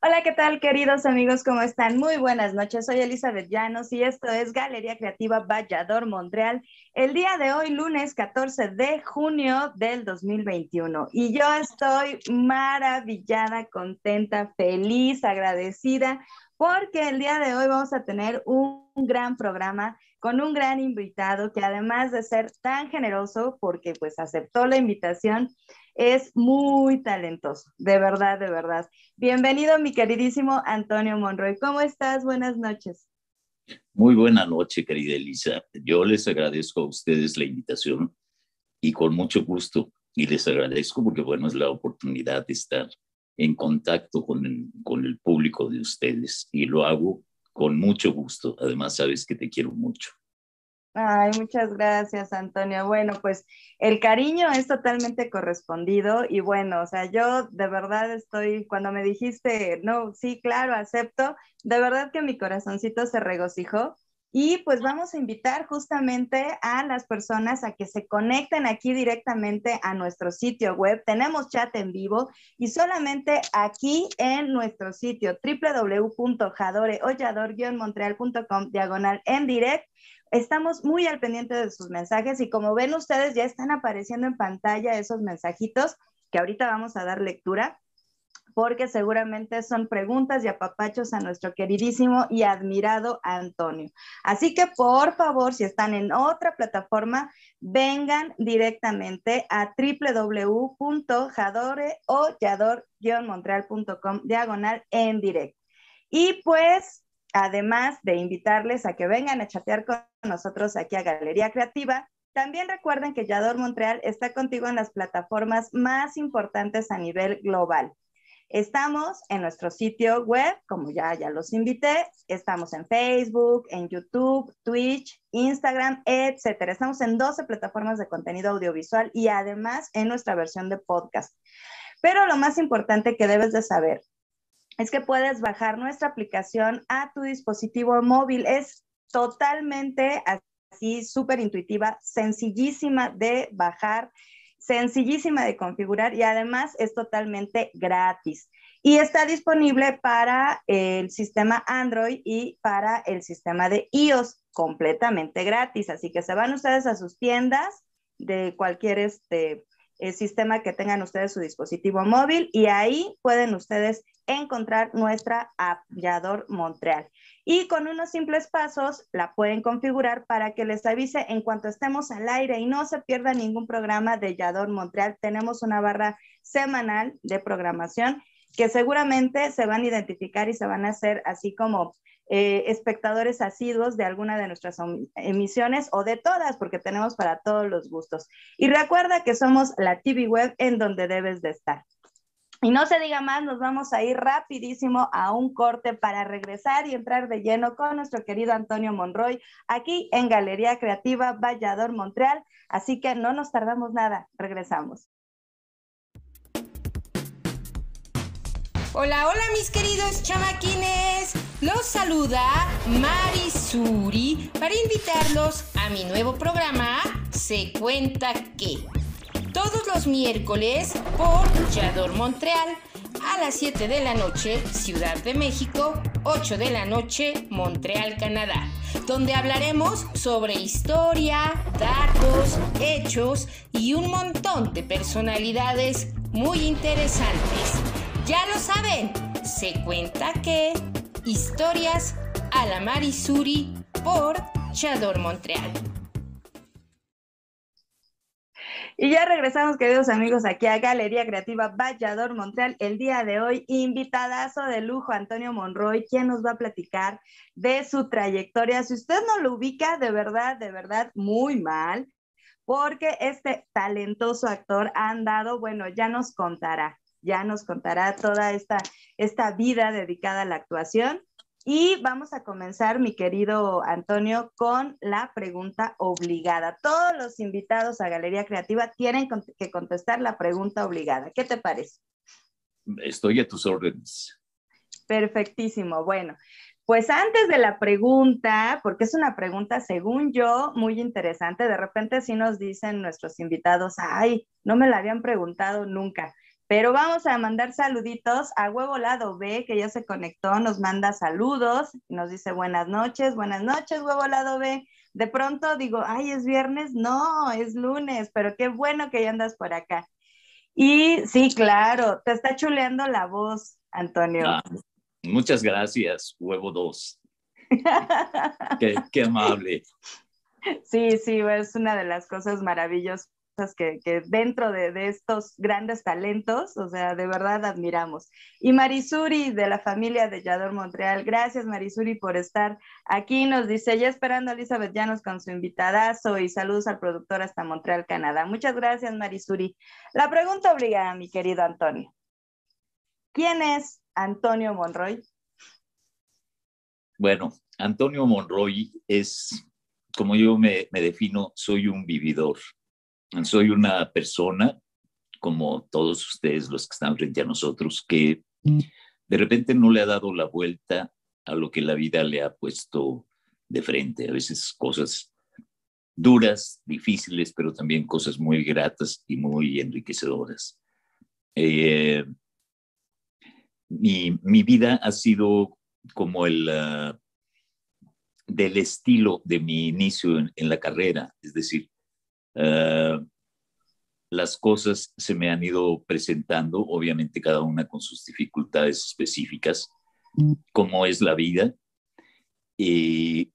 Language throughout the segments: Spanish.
Hola, ¿qué tal, queridos amigos? ¿Cómo están? Muy buenas noches. Soy Elizabeth Llanos y esto es Galería Creativa Vallador Montreal. El día de hoy, lunes 14 de junio del 2021. Y yo estoy maravillada, contenta, feliz, agradecida, porque el día de hoy vamos a tener un gran programa con un gran invitado que además de ser tan generoso, porque pues aceptó la invitación, es muy talentoso, de verdad, de verdad. Bienvenido, mi queridísimo Antonio Monroy. ¿Cómo estás? Buenas noches. Muy buena noche, querida Elisa. Yo les agradezco a ustedes la invitación y con mucho gusto. Y les agradezco porque, bueno, es la oportunidad de estar en contacto con con el público de ustedes. Y lo hago con mucho gusto. Además, sabes que te quiero mucho. Ay, muchas gracias, Antonio. Bueno, pues el cariño es totalmente correspondido y bueno, o sea, yo de verdad estoy, cuando me dijiste, no, sí, claro, acepto, de verdad que mi corazoncito se regocijó y pues vamos a invitar justamente a las personas a que se conecten aquí directamente a nuestro sitio web. Tenemos chat en vivo y solamente aquí en nuestro sitio www.jadore-montreal.com diagonal en direct Estamos muy al pendiente de sus mensajes y como ven ustedes ya están apareciendo en pantalla esos mensajitos que ahorita vamos a dar lectura porque seguramente son preguntas y apapachos a nuestro queridísimo y admirado Antonio. Así que por favor, si están en otra plataforma, vengan directamente a www.jadore o yador-montreal.com diagonal en directo. Y pues además de invitarles a que vengan a chatear con nosotros aquí a Galería Creativa, también recuerden que Yador Montreal está contigo en las plataformas más importantes a nivel global. Estamos en nuestro sitio web, como ya, ya los invité, estamos en Facebook, en YouTube, Twitch, Instagram, etcétera. Estamos en 12 plataformas de contenido audiovisual y además en nuestra versión de podcast. Pero lo más importante que debes de saber es que puedes bajar nuestra aplicación a tu dispositivo móvil. Es totalmente así, súper intuitiva, sencillísima de bajar, sencillísima de configurar y además es totalmente gratis. Y está disponible para el sistema Android y para el sistema de iOS completamente gratis. Así que se van ustedes a sus tiendas de cualquier este, el sistema que tengan ustedes su dispositivo móvil y ahí pueden ustedes encontrar nuestra app Yador Montreal. Y con unos simples pasos la pueden configurar para que les avise en cuanto estemos al aire y no se pierda ningún programa de Yador Montreal. Tenemos una barra semanal de programación que seguramente se van a identificar y se van a hacer así como eh, espectadores asiduos de alguna de nuestras emisiones o de todas, porque tenemos para todos los gustos. Y recuerda que somos la TV web en donde debes de estar. Y no se diga más, nos vamos a ir rapidísimo a un corte para regresar y entrar de lleno con nuestro querido Antonio Monroy aquí en Galería Creativa Vallador Montreal. Así que no nos tardamos nada, regresamos. Hola, hola mis queridos chamaquines. Los saluda Marisuri para invitarlos a mi nuevo programa Se cuenta que. Todos los miércoles por Yador Montreal a las 7 de la noche, Ciudad de México, 8 de la noche, Montreal, Canadá, donde hablaremos sobre historia, datos, hechos y un montón de personalidades muy interesantes ya lo saben, se cuenta que historias a la Marisuri por Chador Montreal. Y ya regresamos, queridos amigos, aquí a Galería Creativa Vallador Montreal. El día de hoy, invitadazo de lujo, Antonio Monroy, quien nos va a platicar de su trayectoria. Si usted no lo ubica, de verdad, de verdad, muy mal, porque este talentoso actor ha andado, bueno, ya nos contará ya nos contará toda esta, esta vida dedicada a la actuación. Y vamos a comenzar, mi querido Antonio, con la pregunta obligada. Todos los invitados a Galería Creativa tienen que contestar la pregunta obligada. ¿Qué te parece? Estoy a tus órdenes. Perfectísimo. Bueno, pues antes de la pregunta, porque es una pregunta, según yo, muy interesante, de repente sí nos dicen nuestros invitados, ay, no me la habían preguntado nunca. Pero vamos a mandar saluditos a Huevo Lado B, que ya se conectó, nos manda saludos, nos dice buenas noches, buenas noches, Huevo Lado B. De pronto digo, ay, es viernes, no, es lunes, pero qué bueno que ya andas por acá. Y sí, claro, te está chuleando la voz, Antonio. Ah, muchas gracias, Huevo 2. qué, qué amable. Sí, sí, es una de las cosas maravillosas que, dentro de, estos grandes talentos, o sea, de verdad admiramos. Y Marisuri de la familia de Yador Montreal, gracias Marisuri por estar aquí. Nos dice, ya esperando a Elizabeth Llanos con su invitadazo y saludos al productor hasta Montreal, Canadá. Muchas gracias Marisuri. La pregunta obligada, mi querido Antonio. ¿Quién es Antonio Monroy? Bueno, Antonio Monroy es, como yo me defino, soy un vividor soy una persona, como todos ustedes los que están frente a nosotros, que de repente no le ha dado la vuelta a lo que la vida le ha puesto de frente. A veces cosas duras, difíciles, pero también cosas muy gratas y muy enriquecedoras. Eh, mi, vida ha sido como el ah, del estilo de mi inicio en la carrera, es decir, eh, las cosas se me han ido presentando, obviamente cada una con sus dificultades específicas, como es la vida. Y,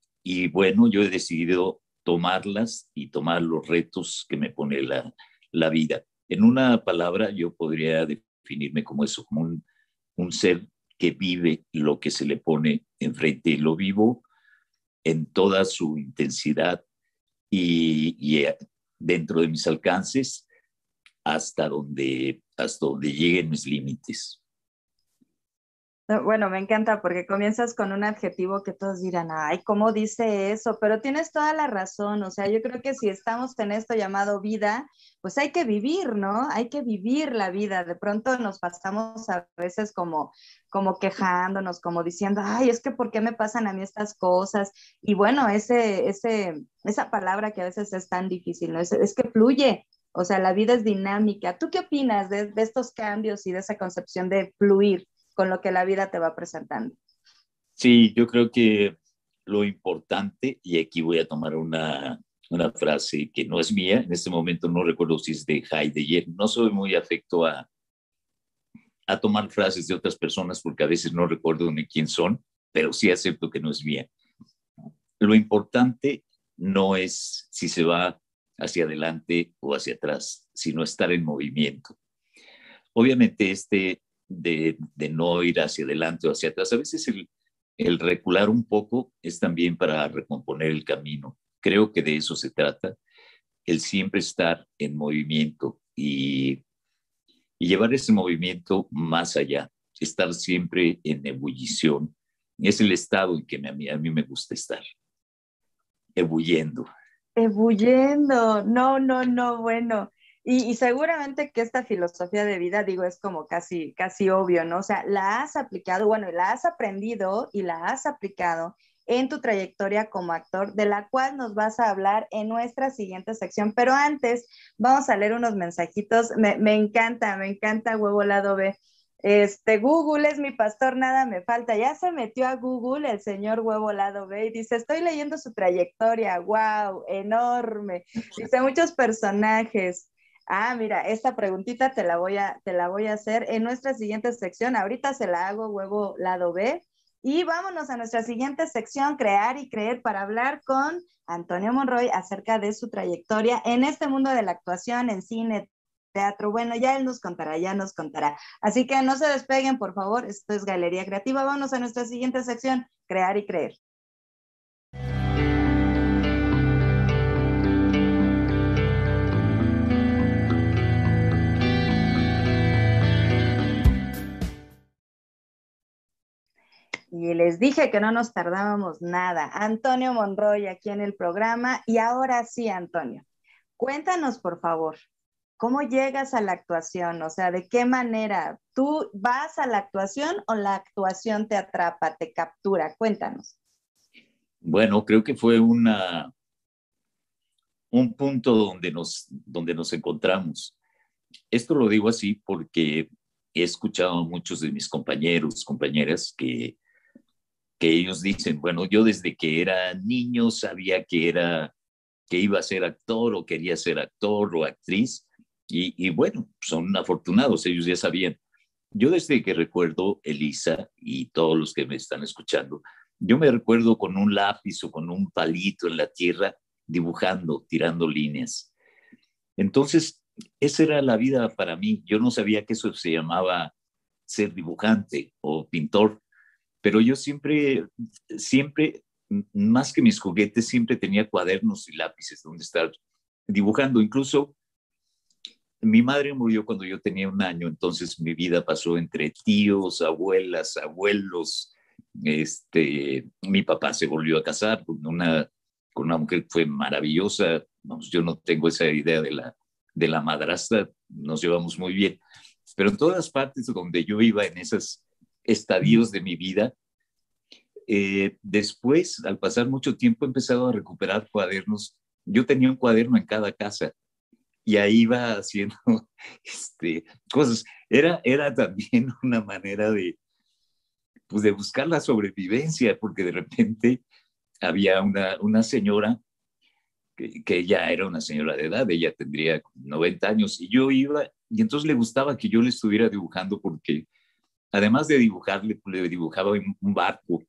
bueno, yo he decidido tomarlas y tomar los retos que me pone la, la vida. En una palabra, yo podría definirme como eso, como un, un ser que vive lo que se le pone enfrente y lo vivo en toda su intensidad y, dentro de mis alcances hasta donde, hasta donde lleguen mis límites. Bueno, me encanta porque comienzas con un adjetivo que todos dirán, ay, ¿cómo dice eso? Pero tienes toda la razón, o sea, yo creo que si estamos en esto llamado vida, pues hay que vivir, ¿no? Hay que vivir la vida. De pronto nos pasamos a veces como, como quejándonos, como diciendo, ay, es que ¿por qué me pasan a mí estas cosas? Y bueno, ese, ese, esa palabra que a veces es tan difícil, ¿no? Es, es que fluye, o sea, la vida es dinámica. ¿Tú qué opinas de, de estos cambios y de esa concepción de fluir? Con lo que la vida te va presentando. Sí, yo creo que lo importante, y aquí voy a tomar una, una frase que no es mía, en este momento no recuerdo si es de Heidegger, no soy muy afecto a, a tomar frases de otras personas porque a veces no recuerdo ni quién son, pero sí acepto que no es mía. Lo importante no es si se va hacia adelante o hacia atrás, sino estar en movimiento. Obviamente este de, no ir hacia adelante o hacia atrás. A veces el, recular un poco es también para recomponer el camino. Creo que de eso se trata, el siempre estar en movimiento y, y llevar ese movimiento más allá, estar siempre en ebullición. Es el estado en que a mí, a mí me gusta estar, ebulliendo. Ebulliendo, no, no, no, bueno. Y, seguramente que esta filosofía de vida, digo, es como casi, casi obvio, ¿no? O sea, la has aplicado, bueno, la has aprendido y la has aplicado en tu trayectoria como actor, de la cual nos vas a hablar en nuestra siguiente sección. Pero antes, vamos a leer unos mensajitos. Me, me encanta, me encanta Huevo Lado B. Este, Google es mi pastor, nada me falta. Ya se metió a Google el señor Huevo Lado B y dice, estoy leyendo su trayectoria, wow, enorme. Dice, muchos personajes. Ah, mira, esta preguntita te la voy a, te la voy a hacer en nuestra siguiente sección. Ahorita se la hago huevo lado B. Y vámonos a nuestra siguiente sección, crear y creer, para hablar con Antonio Monroy acerca de su trayectoria en este mundo de la actuación, en cine, teatro. Bueno, ya él nos contará, ya nos contará. Así que no se despeguen, por favor. Esto es Galería Creativa. Vámonos a nuestra siguiente sección, crear y creer. Y les dije que no nos tardábamos nada. Antonio Monroy aquí en el programa. Y ahora sí, Antonio, cuéntanos por favor, ¿cómo llegas a la actuación? O sea, ¿de qué manera? ¿Tú vas a la actuación o la actuación te atrapa, te captura? Cuéntanos. Bueno, creo que fue una, un punto donde nos, donde nos encontramos. Esto lo digo así porque he escuchado a muchos de mis compañeros, compañeras que, que ellos dicen, bueno, yo desde que era niño sabía que era que iba a ser actor o quería ser actor o actriz y, y bueno, son afortunados, ellos ya sabían. Yo desde que recuerdo, Elisa y todos los que me están escuchando, yo me recuerdo con un lápiz o con un palito en la tierra dibujando, tirando líneas. Entonces, esa era la vida para mí. Yo no sabía que eso se llamaba ser dibujante o pintor, pero yo siempre, siempre, más que mis juguetes, siempre tenía cuadernos y lápices donde estar dibujando. Incluso mi madre murió cuando yo tenía un año, entonces mi vida pasó entre tíos, abuelas, abuelos. Este, mi papá se volvió a casar con una, con una mujer que fue maravillosa. yo no tengo esa idea de la, de la madrastra, nos llevamos muy bien. Pero en todas partes donde yo iba en esos estadios de mi vida, eh, después, al pasar mucho tiempo, he empezado a recuperar cuadernos. Yo tenía un cuaderno en cada casa y ahí iba haciendo este, cosas. Era, era también una manera de, pues de buscar la sobrevivencia, porque de repente había una, una señora que, que, ya era una señora de edad, ella tendría 90 años, y yo iba, y entonces le gustaba que yo le estuviera dibujando porque además de dibujarle, le dibujaba un barco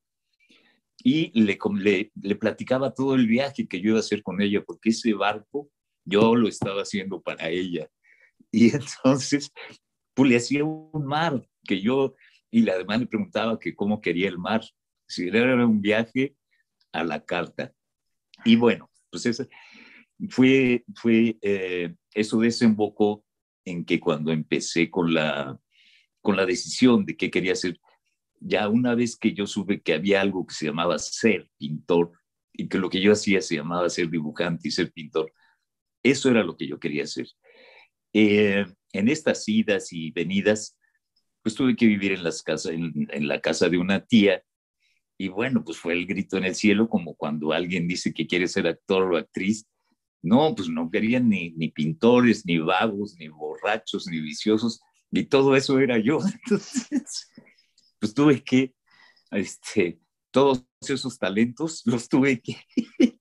y le, le, le, platicaba todo el viaje que yo iba a hacer con ella, porque ese barco yo lo estaba haciendo para ella. Y entonces, pues le hacía un mar que yo, y además le preguntaba que cómo quería el mar, si era un viaje a la carta. Y bueno, pues eso fue, fue eh, eso desembocó en que cuando empecé con la, con la decisión de qué quería hacer, ya una vez que yo supe que había algo que se llamaba ser pintor y que lo que yo hacía se llamaba ser dibujante y ser pintor, eso era lo que yo quería hacer. Eh, en estas idas y venidas, pues tuve que vivir en, las casas, en, la casa de una tía y bueno, pues fue el grito en el cielo, como cuando alguien dice que quiere ser actor o actriz. No, pues no querían ni pintores, ni vagos, ni borrachos, ni viciosos, y todo eso era yo. Entonces, pues tuve que, este, todos esos talentos los tuve que...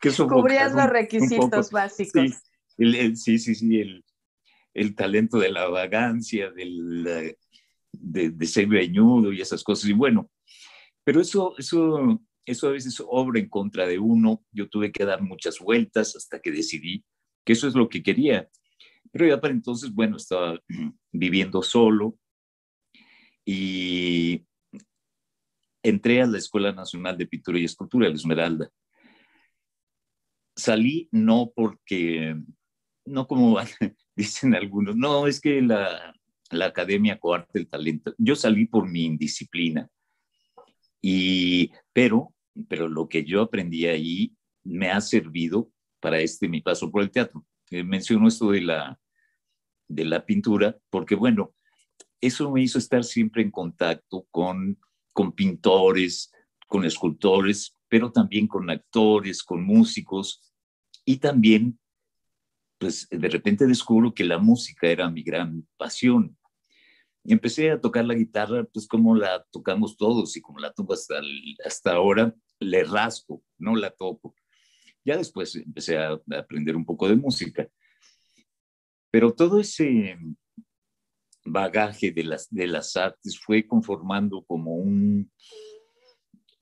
que Cubrías los requisitos básicos. Sí, sí, sí, el, el, talento de la vagancia, del, de, de ser veñudo y esas cosas. Y bueno, pero eso, eso, eso a veces obra en contra de uno. Yo tuve que dar muchas vueltas hasta que decidí que eso es lo que quería. Pero ya para entonces, bueno, estaba viviendo solo y entré a la Escuela Nacional de Pintura y Escultura, la Esmeralda. Salí no porque, no como dicen algunos, no, es que la, la academia coarte el talento. Yo salí por mi indisciplina y, pero, pero lo que yo aprendí ahí me ha servido para este mi paso por el teatro. Eh, menciono esto de la, de la pintura porque, bueno, eso me hizo estar siempre en contacto con, con pintores, con escultores, pero también con actores, con músicos y también, pues de repente descubro que la música era mi gran pasión empecé a tocar la guitarra, pues como la tocamos todos y como la toco hasta, hasta ahora, le rasco, no la toco. Ya después empecé a, aprender un poco de música. Pero todo ese bagaje de las, de las artes fue conformando como un,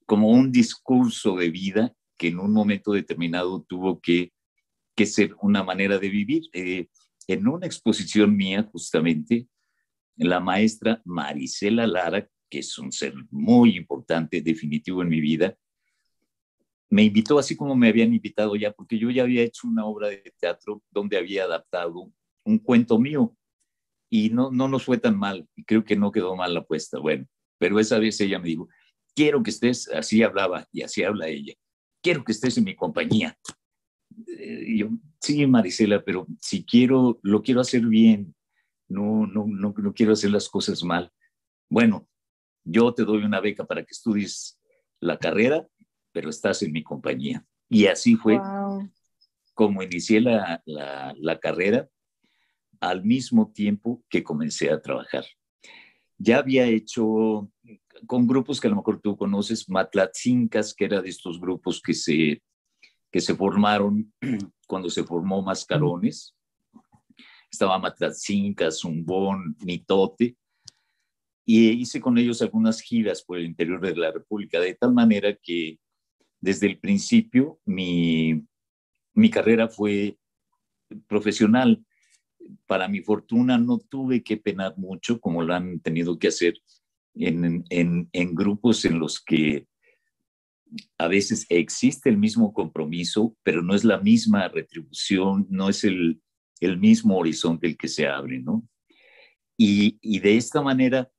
como un discurso de vida que en un momento determinado tuvo que, que ser una manera de vivir. Eh, en una exposición mía, justamente, la maestra Marisela Lara, que es un ser muy importante, definitivo en mi vida, me invitó así como me habían invitado ya, porque yo ya había hecho una obra de teatro donde había adaptado un cuento mío y no, no nos fue tan mal, y creo que no quedó mal la apuesta, bueno, pero esa vez ella me dijo, quiero que estés, así hablaba y así habla ella, quiero que estés en mi compañía. Eh, yo, sí, Marisela, pero si quiero, lo quiero hacer bien, no, no, no, no quiero hacer las cosas mal. Bueno, yo te doy una beca para que estudies la carrera, pero estás en mi compañía. Y así fue como inicié la, la, la, carrera al mismo tiempo que comencé a trabajar. Ya había hecho con grupos que a lo mejor tú conoces, Matlatzincas, que era de estos grupos que se, que se formaron cuando se formó Mascarones. Estaba Matlatzincas, Zumbón, Mitote, y hice con ellos algunas giras por el interior de la República, de tal manera que desde el principio mi, mi carrera fue profesional. Para mi fortuna no tuve que penar mucho como lo han tenido que hacer en, en, grupos en los que a veces existe el mismo compromiso, pero no es la misma retribución, no es el, el mismo horizonte el que se abre, ¿no? Y, y, de esta manera,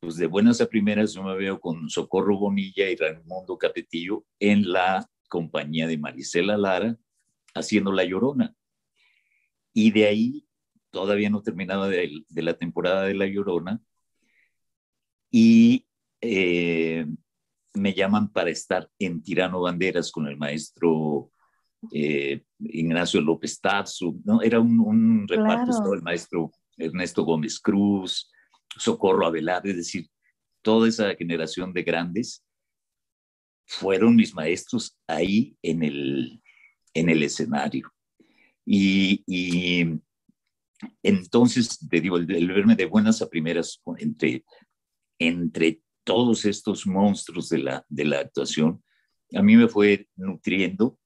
pues de buenas a primeras yo me veo con Socorro Bonilla y Raimundo Capetillo en la compañía de Marisela Lara haciendo La Llorona. Y de ahí, todavía no terminaba de, de la temporada de La Llorona, y eh, me llaman para estar en Tirano Banderas con el maestro eh, Ignacio López Tarso, ¿no? Era un, un reparto, estaba el maestro Ernesto Gómez Cruz, Socorro Avelar, es decir, toda esa generación de grandes fueron mis maestros ahí en el, en el escenario. Y, y entonces, te digo, el, verme de buenas a primeras entre entre todos estos monstruos de la, de la actuación, a mí me fue nutriendo.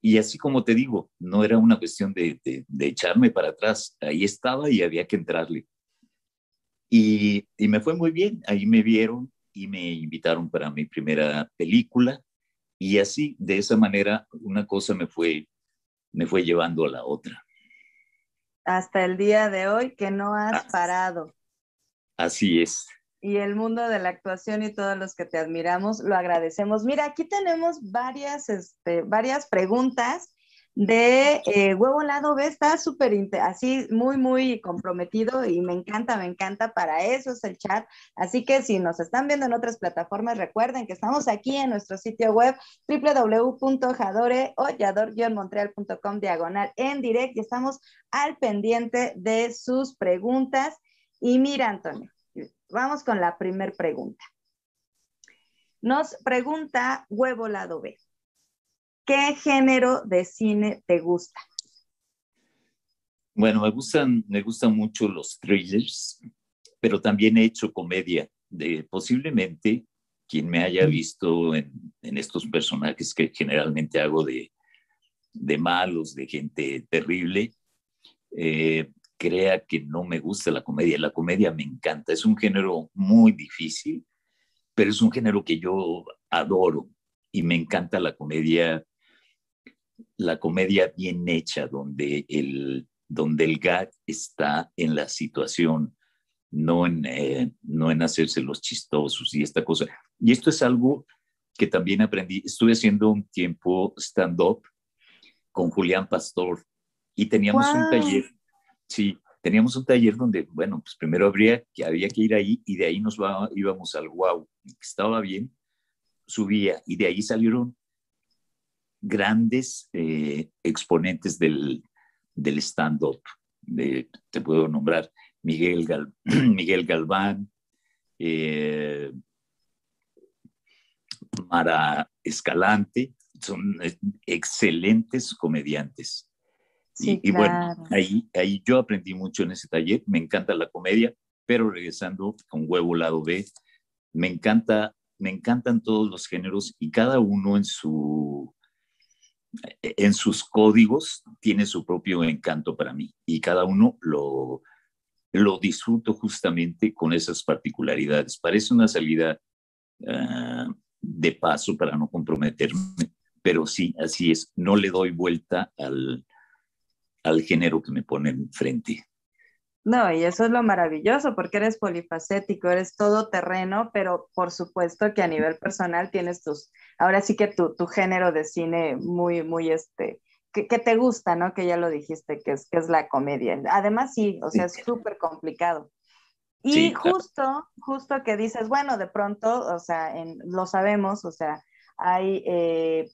Y así como te digo, no era una cuestión de, de, de echarme para atrás, ahí estaba y había que entrarle. Y, y, me fue muy bien, ahí me vieron y me invitaron para mi primera película. Y así, de esa manera, una cosa me fue, me fue llevando a la otra. Hasta el día de hoy que no has parado. Así es y el mundo de la actuación y todos los que te admiramos, lo agradecemos. Mira, aquí tenemos varias, este, varias preguntas de eh, Huevo Lado B, está súper, así muy, muy comprometido y me encanta, me encanta, para eso es el chat. Así que si nos están viendo en otras plataformas, recuerden que estamos aquí en nuestro sitio web www.jadore o montrealcom diagonal en directo y estamos al pendiente de sus preguntas. Y mira, Antonio, Vamos con la primer pregunta. Nos pregunta Huevo Lado B. ¿Qué género de cine te gusta? Bueno, me gustan, me gustan mucho los thrillers, pero también he hecho comedia. De, posiblemente quien me haya visto en, en estos personajes que generalmente hago de, de malos, de gente terrible, eh, crea que no me gusta la comedia. La comedia me encanta. Es un género muy difícil, pero es un género que yo adoro y me encanta la comedia, la comedia bien hecha, donde el, donde el gag está en la situación, no en, eh, no en hacerse los chistosos y esta cosa. Y esto es algo que también aprendí. Estuve haciendo un tiempo stand-up con Julián Pastor y teníamos wow. un taller Sí, teníamos un taller donde, bueno, pues primero habría que, había que ir ahí y de ahí nos va, íbamos al wow, estaba bien, subía y de ahí salieron grandes eh, exponentes del, del stand-up. te puedo nombrar Miguel, Gal, Miguel Galván, eh, Mara Escalante, son eh, excelentes comediantes. Sí, y, y claro. bueno, ahí, ahí yo aprendí mucho en ese taller, me encanta la comedia, pero regresando con huevo lado B, me encanta, me encantan todos los géneros y cada uno en su en sus códigos tiene su propio encanto para mí y cada uno lo, lo disfruto justamente con esas particularidades. Parece una salida uh, de paso para no comprometerme, pero sí, así es, no le doy vuelta al, al género que me pone enfrente. No, y eso es lo maravilloso, porque eres polifacético, eres todo terreno, pero por supuesto que a nivel personal tienes tus, ahora sí que tu, tu género de cine muy, muy este, que, te gusta, ¿no? Que ya lo dijiste, que es, que es la comedia. Además, sí, o sea, es súper complicado. Y justo, justo que dices, bueno, de pronto, o sea, en, lo sabemos, o sea, hay eh,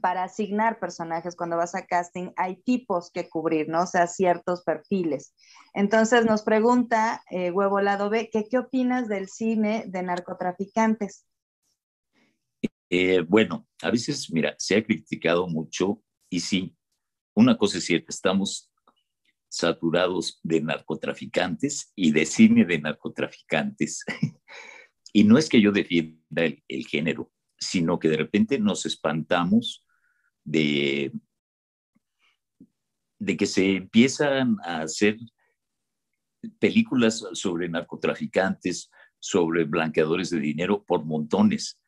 para asignar personajes cuando vas a casting, hay tipos que cubrir, ¿no? O sea, ciertos perfiles. Entonces nos pregunta eh, Huevo Lado B, que, ¿qué opinas del cine de narcotraficantes? Eh, bueno, a veces, mira, se ha criticado mucho y sí, una cosa es cierta, estamos saturados de narcotraficantes y de cine de narcotraficantes. y no es que yo defienda el, género, sino que de repente nos espantamos de, de que se empiezan a hacer películas sobre narcotraficantes, sobre blanqueadores de dinero por montones.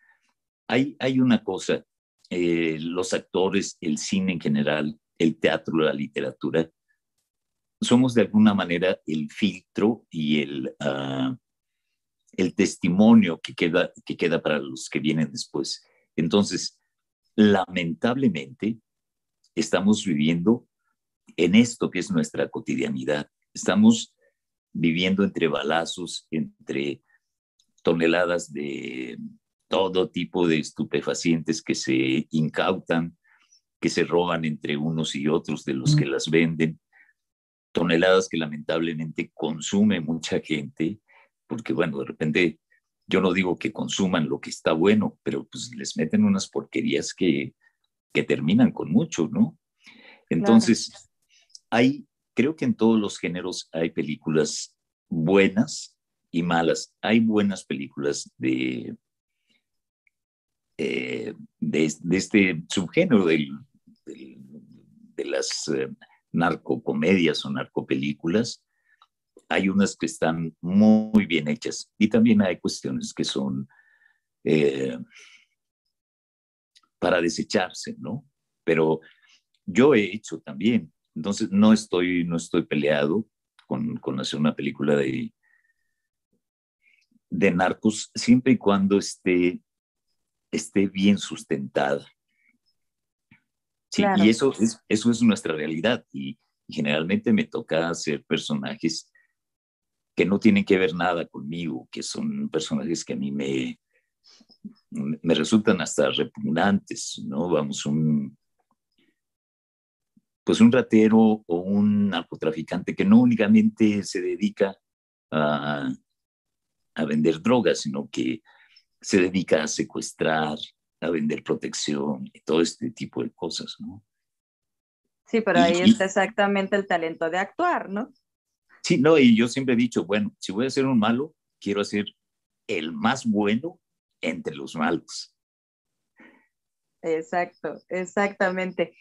Hay, hay una cosa, eh, los actores, el cine en general, el teatro, la literatura, somos de alguna manera el filtro y el, ah, el testimonio que queda, que queda para los que vienen después. Entonces, lamentablemente, estamos viviendo en esto que es nuestra cotidianidad. Estamos viviendo entre balazos, entre toneladas de todo tipo de estupefacientes que se incautan, que se roban entre unos y otros de los que las venden, toneladas que lamentablemente consume mucha gente, porque bueno, de repente yo no digo que consuman lo que está bueno, pero pues les meten unas porquerías que, que terminan con mucho, ¿no? Entonces, hay, creo que en todos los géneros hay películas buenas y malas. Hay buenas películas de, eh, de, este subgénero del, de las eh, narcocomedias o narcopelículas, hay unas que están muy bien hechas y también hay cuestiones que son eh, para desecharse, ¿no? Pero yo he hecho también, entonces no estoy, no estoy peleado con, con hacer una película de, de narcos siempre y cuando esté, esté bien sustentada. Sí, y eso es, eso es nuestra realidad. Y, generalmente me toca hacer personajes que no tienen que ver nada conmigo, que son personajes que a mí me, me resultan hasta repugnantes, ¿no? Vamos, un, pues un ratero o un narcotraficante que no únicamente se dedica a, a vender drogas, sino que se dedica a secuestrar, a vender protección y todo este tipo de cosas, ¿no? Sí, pero ahí está exactamente el talento de actuar, ¿no? Sí, no, y yo siempre he dicho, bueno, si voy a ser un malo, quiero ser el más bueno entre los malos. Exacto, exactamente.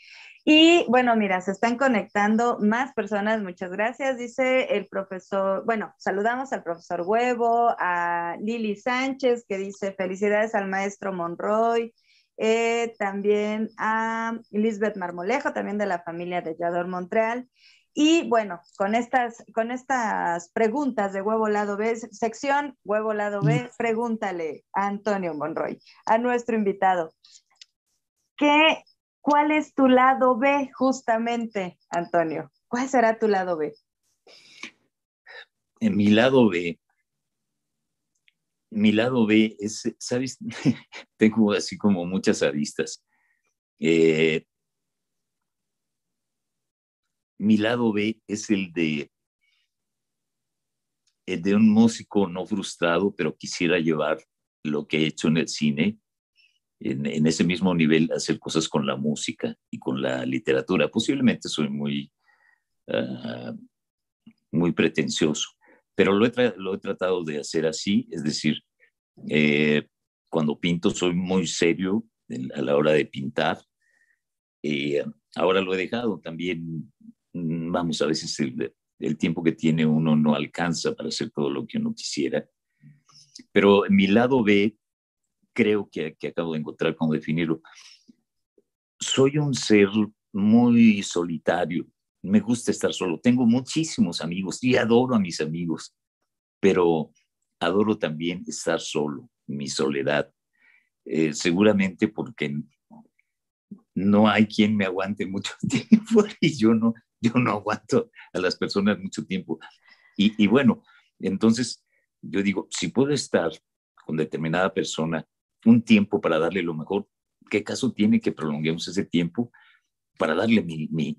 Y bueno, mira, se están conectando más personas, muchas gracias. Dice el profesor, bueno, saludamos al profesor Huevo, a Lili Sánchez, que dice felicidades al maestro Monroy, eh, también a Elizabeth Marmolejo, también de la familia de Yador Montreal. Y bueno, con estas, con estas preguntas de Huevo Lado B, sección Huevo Lado B, pregúntale a Antonio Monroy, a nuestro invitado. ¿Qué ¿Cuál es tu lado B justamente, Antonio? ¿Cuál será tu lado B? En mi lado B, mi lado B es, ¿sabes? Tengo así como muchas aristas. Eh, mi lado B es el de, el de un músico no frustrado, pero quisiera llevar lo que he hecho en el cine en, ese mismo nivel hacer cosas con la música y con la literatura. Posiblemente soy muy, ah, muy pretencioso, pero lo he, lo he, tratado de hacer así, es decir, eh, cuando pinto soy muy serio a la hora de pintar. Eh, ahora lo he dejado también, vamos, a veces el, el tiempo que tiene uno no alcanza para hacer todo lo que uno quisiera. Pero mi lado B creo que, acabo de encontrar cómo definirlo. Soy un ser muy solitario, me gusta estar solo. Tengo muchísimos amigos y adoro a mis amigos, pero adoro también estar solo, mi soledad. Eh, seguramente porque no hay quien me aguante mucho tiempo y yo no, yo no aguanto a las personas mucho tiempo. Y, y bueno, entonces yo digo, si puedo estar con determinada persona un tiempo para darle lo mejor, ¿qué caso tiene que prolonguemos ese tiempo para darle mi, mi,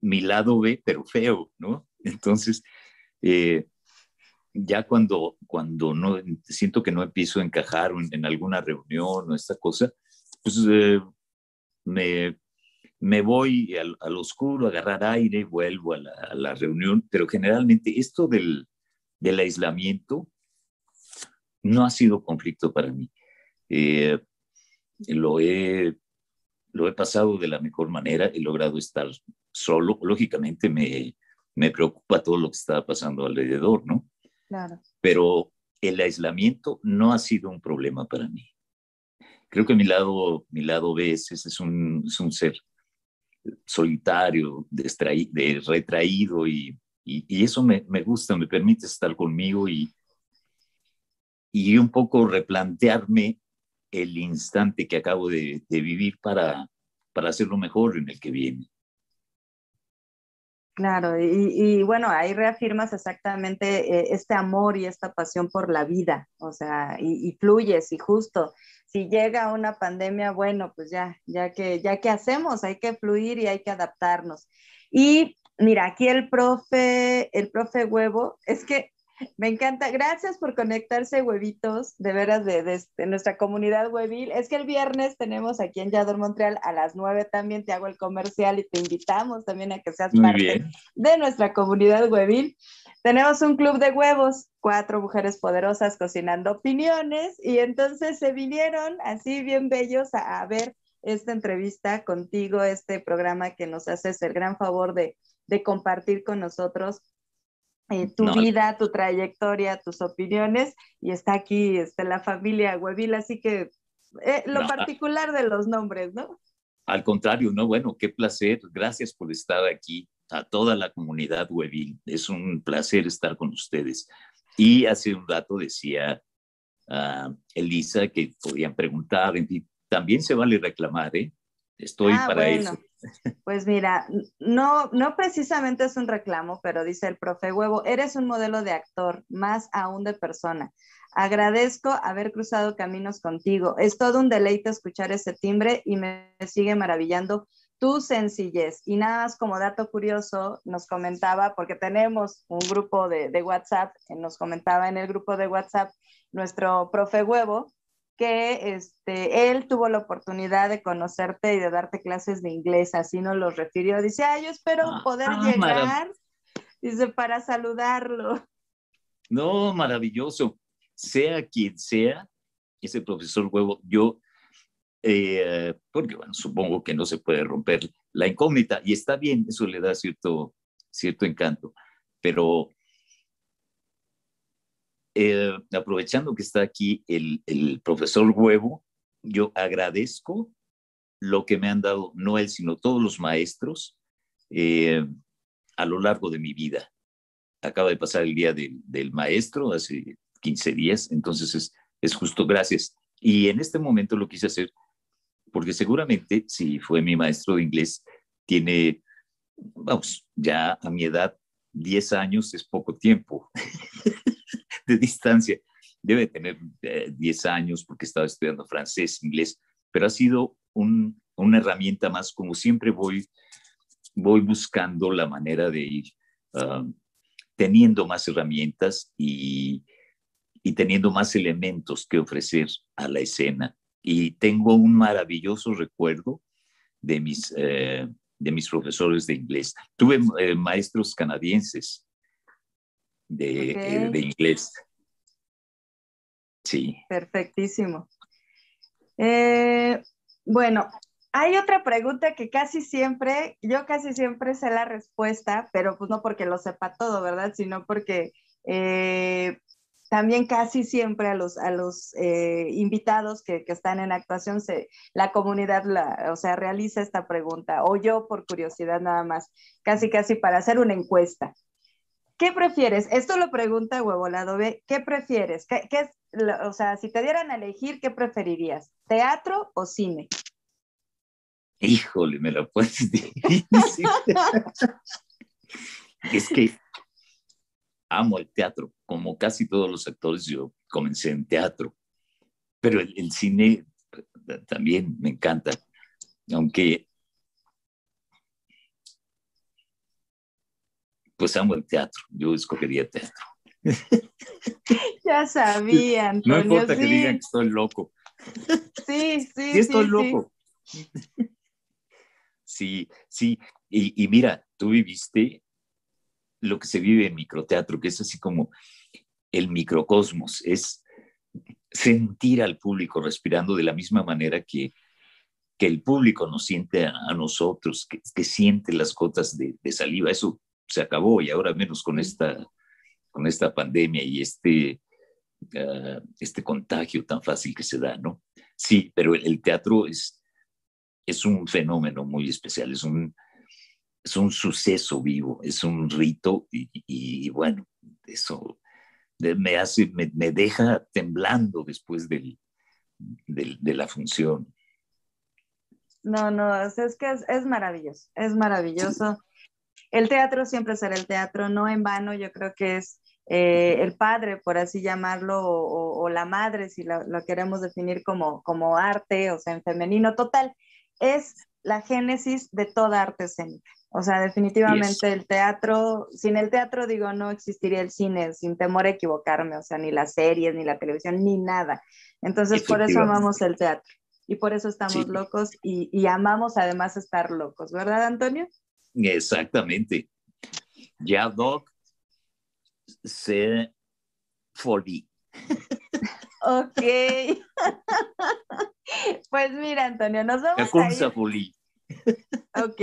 mi lado B, pero feo, ¿no? Entonces, eh, ya cuando, cuando no siento que no empiezo a encajar en, alguna reunión o esta cosa, pues eh, me, me voy al, al, oscuro a agarrar aire, vuelvo a la, a la, reunión, pero generalmente esto del, del aislamiento no ha sido conflicto para mí. Eh, lo, he, lo he pasado de la mejor manera, he logrado estar solo. Lógicamente me, me preocupa todo lo que está pasando alrededor, ¿no? Claro. Pero el aislamiento no ha sido un problema para mí. Creo que mi lado, mi lado B es, es, un, es un ser solitario, de, retraído y, y, eso me, me, gusta, me permite estar conmigo y, y un poco replantearme el instante que acabo de, de vivir para, para hacerlo mejor en el que viene. Claro, y, y, bueno, ahí reafirmas exactamente eh, este amor y esta pasión por la vida, o sea, y, y, fluyes y justo, si llega una pandemia, bueno, pues ya, ya que, ya que hacemos, hay que fluir y hay que adaptarnos. Y mira, aquí el profe, el profe Huevo, es que me encanta. Gracias por conectarse, huevitos, de veras, de, de, de, nuestra comunidad huevil. Es que el viernes tenemos aquí en Yador Montreal a las 9 también te hago el comercial y te invitamos también a que seas Muy parte bien. de nuestra comunidad huevil. Tenemos un club de huevos, cuatro mujeres poderosas cocinando opiniones y entonces se vinieron así bien bellos a, a ver esta entrevista contigo, este programa que nos haces el gran favor de, de compartir con nosotros eh, tu no. vida, tu trayectoria, tus opiniones, y está aquí está la familia Huevil, así que eh, lo no, particular de los nombres, ¿no? Al contrario, no, bueno, qué placer, gracias por estar aquí, a toda la comunidad Huevil, es un placer estar con ustedes. Y hace un rato decía uh, Elisa que podían preguntar, también se vale reclamar, ¿eh? Estoy ah, para bueno. eso. Pues mira, no, no precisamente es un reclamo, pero dice el profe Huevo, eres un modelo de actor, más aún de persona. Agradezco haber cruzado caminos contigo. Es todo un deleite escuchar ese timbre y me sigue maravillando tu sencillez. Y nada más como dato curioso, nos comentaba, porque tenemos un grupo de, de WhatsApp, nos comentaba en el grupo de WhatsApp nuestro profe Huevo, que este, él tuvo la oportunidad de conocerte y de darte clases de inglés, así nos lo refirió. Dice, ah, yo espero ah, poder ah, llegar, dice, para saludarlo. No, maravilloso. Sea quien sea, ese profesor huevo, yo, eh, porque bueno, supongo que no se puede romper la incógnita, y está bien, eso le da cierto, cierto encanto, pero eh, aprovechando que está aquí el, el, profesor Huevo, yo agradezco lo que me han dado, no él, sino todos los maestros eh, a lo largo de mi vida. Acaba de pasar el día de, del maestro hace 15 días, entonces es, es justo gracias. Y en este momento lo quise hacer porque seguramente si fue mi maestro de inglés, tiene, vamos, ya a mi edad, 10 años es poco tiempo. de distancia. Debe tener eh, 10 años porque estaba estudiando francés, inglés, pero ha sido un, una herramienta más, como siempre voy, voy buscando la manera de ir uh, teniendo más herramientas y, y teniendo más elementos que ofrecer a la escena. Y tengo un maravilloso recuerdo de mis, eh, de mis profesores de inglés. Tuve eh, maestros canadienses de, okay. eh, de inglés. Sí. Perfectísimo. Bueno, hay otra pregunta que casi siempre, yo casi siempre sé la respuesta, pero pues no porque lo sepa todo, ¿verdad? Sino porque eh, también casi siempre a los, a los eh, invitados que, que, están en actuación, se, la comunidad, la, o sea, realiza esta pregunta, o yo por curiosidad nada más, casi casi para hacer una encuesta. ¿Qué prefieres? Esto lo pregunta Huevolado B. ¿Qué prefieres? ¿Qué, qué es, o sea, si te dieran a elegir, ¿qué preferirías? ¿Teatro o cine? Híjole, me lo puedes decir. es que amo el teatro. Como casi todos los actores, yo comencé en teatro. Pero el, el cine también me encanta. Aunque pues amo el teatro, yo escogería teatro. Ya sabía, Antonio. No importa sí. que digan que estoy loco. Sí, sí. Sí, estoy sí, loco. Sí, sí. Y, y, mira, tú viviste lo que se vive en microteatro, que es así como el microcosmos, es sentir al público respirando de la misma manera que, que el público nos siente a, a nosotros, que, que, siente las gotas de, de saliva. Eso se acabó y ahora menos con esta, con esta pandemia y este, uh, este contagio tan fácil que se da, ¿no? Sí, pero el, el teatro es, es un fenómeno muy especial, es un, es un suceso vivo, es un rito y, y, y bueno, eso me hace, me, me deja temblando después del, del, de la función. No, no, es que es, es maravilloso, es maravilloso. Sí el teatro siempre será el teatro, no en vano, yo creo que es eh, el padre, por así llamarlo, o, o la madre, si lo, lo, queremos definir como, como arte, o sea, en femenino total, es la génesis de toda arte escénica. O sea, definitivamente yes. el teatro, sin el teatro, digo, no existiría el cine, sin temor a equivocarme, o sea, ni las series, ni la televisión, ni nada. Entonces, por eso amamos el teatro y por eso estamos sí. locos y, y amamos además estar locos, ¿verdad, Antonio? Exactamente. Ya Doc se folie. Ok. pues mira, Antonio, nos vamos a ir. Ok.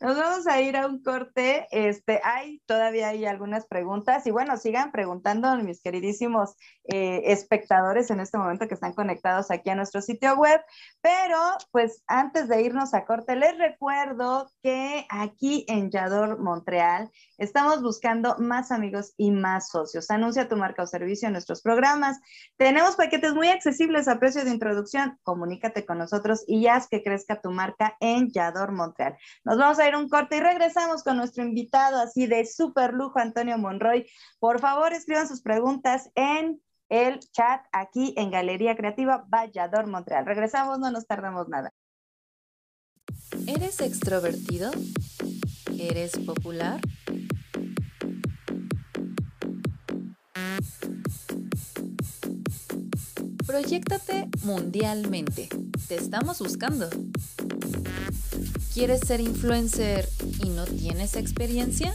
Nos vamos a ir a un corte. Este, hay todavía hay algunas preguntas y bueno, sigan preguntando mis queridísimos eh, espectadores en este momento que están conectados aquí a nuestro sitio web. Pero pues antes de irnos a corte, les recuerdo que aquí en Yador Montreal estamos buscando más amigos y más socios. Anuncia tu marca o servicio en nuestros programas. Tenemos paquetes muy accesibles a precio de introducción. Comunícate con nosotros y haz que crezca tu marca en Yador Montreal. Vamos a ir un corte y regresamos con nuestro invitado así de súper lujo, Antonio Monroy. Por favor, escriban sus preguntas en el chat aquí en Galería Creativa Vallador Montreal. Regresamos, no nos tardamos nada. ¿Eres extrovertido? ¿Eres popular? Proyectate mundialmente. Te estamos buscando. ¿Quieres ser influencer y no tienes experiencia?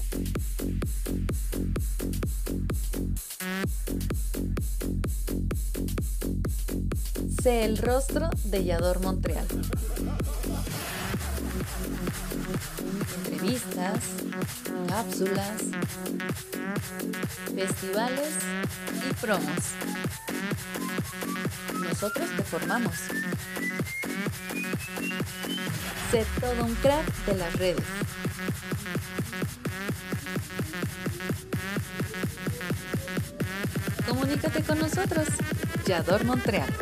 Sé el rostro de Yador Montreal. Entrevistas, cápsulas, festivales y promos. Nosotros te formamos. Sé todo un crack de las redes. Comunícate con nosotros. Yador Montreal.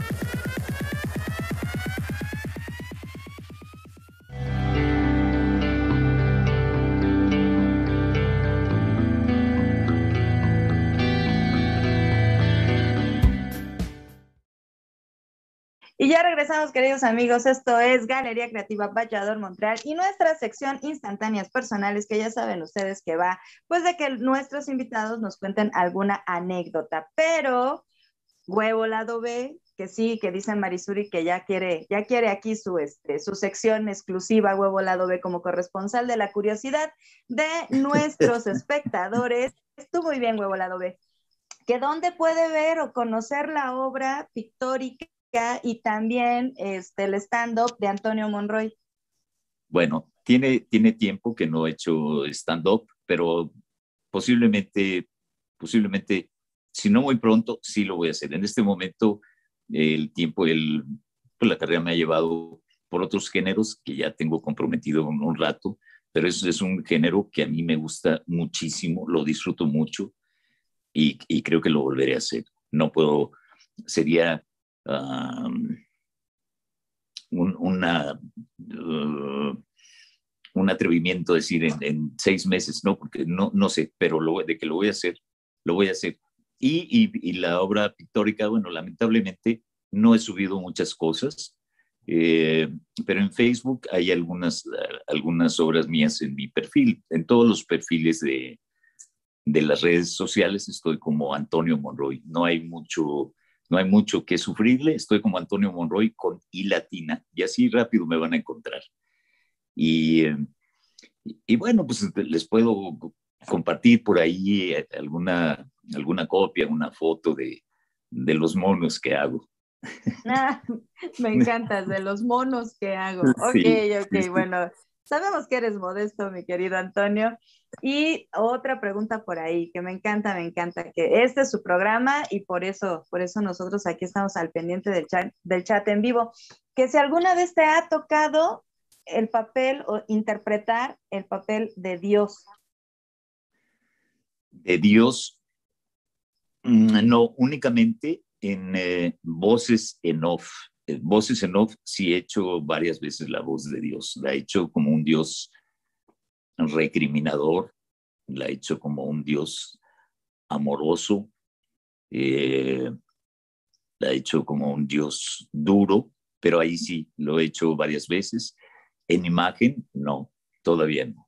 Ya regresamos, queridos amigos. Esto es Galería Creativa Vallador Montreal y nuestra sección instantáneas personales, que ya saben ustedes que va, pues de que nuestros invitados nos cuenten alguna anécdota. Pero, huevo lado B, que sí, que dicen Marisuri que ya quiere, ya quiere aquí su, este, su sección exclusiva, huevo lado B, como corresponsal de la curiosidad de nuestros espectadores. Estuvo muy bien, huevo lado B. Que dónde puede ver o conocer la obra pictórica y también este, el stand-up de Antonio Monroy. Bueno, tiene, tiene tiempo que no he hecho stand-up, pero posiblemente, posiblemente si no muy pronto, sí lo voy a hacer. En este momento, el tiempo, el, pues la carrera me ha llevado por otros géneros que ya tengo comprometido un, un rato, pero eso es un género que a mí me gusta muchísimo, lo disfruto mucho y, y creo que lo volveré a hacer. No puedo, sería un, uh, un atrevimiento decir en, seis meses, no, porque no, no sé, pero de que lo voy a hacer, lo voy a hacer. Y la obra pictórica, bueno, lamentablemente no he subido muchas cosas, eh, pero en Facebook hay algunas, algunas obras mías en mi perfil. En todos los perfiles de, de las redes sociales estoy como Antonio Monroy. No hay mucho, no hay mucho que sufrirle. Estoy como Antonio Monroy con I latina y así rápido me van a encontrar. Y, y bueno, pues les puedo compartir por ahí alguna, alguna copia, una foto de, de los monos que hago. Ah, me encantas de los monos que hago. Ok, Sí, ok, sí, sí. bueno, sabemos que eres modesto, mi querido Antonio. Y otra pregunta por ahí, que me encanta, me encanta, que este es su programa y por eso, por eso nosotros aquí estamos al pendiente del chat, del chat en vivo. Que si alguna vez te ha tocado el papel o interpretar el papel de Dios. de Dios, mm, no únicamente en eh, voces en off. Eh, voces en off sí he hecho varias veces la voz de Dios. La he hecho como un Dios recriminador, la he hecho como un Dios amoroso, eh, la he hecho como un Dios duro, pero ahí sí lo he hecho varias veces. En imagen, no, todavía no.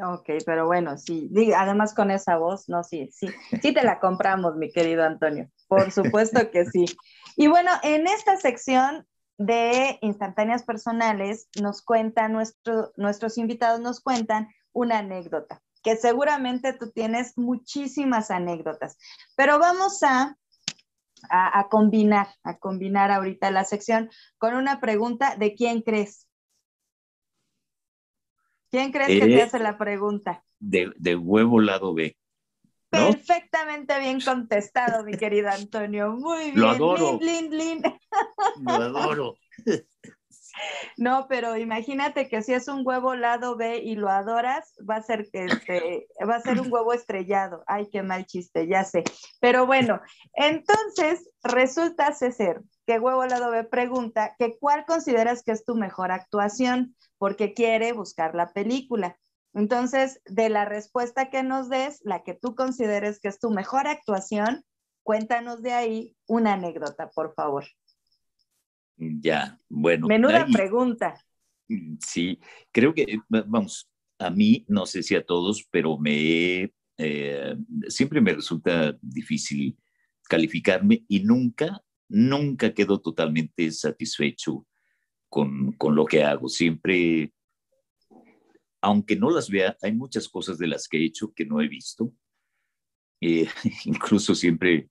Ok, pero bueno, sí, además con esa voz, no, sí, sí, sí te la compramos, mi querido Antonio, por supuesto que sí. Y bueno, en esta sección de instantáneas personales nos cuentan, nuestro, nuestros invitados nos cuentan una anécdota, que seguramente tú tienes muchísimas anécdotas, pero vamos a, a, a combinar, a combinar ahorita la sección con una pregunta de quién crees. ¿Quién crees que te Eh, hace la pregunta? De, de huevo lado B. ¿no? Perfectamente bien contestado, mi querido Antonio. Muy bien. Lo adoro. Lin, lin, lin. Lo adoro. No, pero imagínate que si es un huevo lado B y lo adoras, va a ser que este, va a ser un huevo estrellado. Ay, qué mal chiste, ya sé. Pero bueno, entonces resulta ser que huevo lado B pregunta que cuál consideras que es tu mejor actuación, porque quiere buscar la película. Entonces, de la respuesta que nos des, la que tú consideres que es tu mejor actuación, cuéntanos de ahí una anécdota, por favor. Ya, bueno. Menuda ahí- pregunta. Sí, creo que, va- vamos, a mí, no sé si a todos, pero me, eh, siempre me resulta difícil calificarme y nunca, nunca quedo totalmente satisfecho con, con lo que hago. Siempre, aunque no las vea, hay muchas cosas de las que he hecho que no he visto. Eh, incluso siempre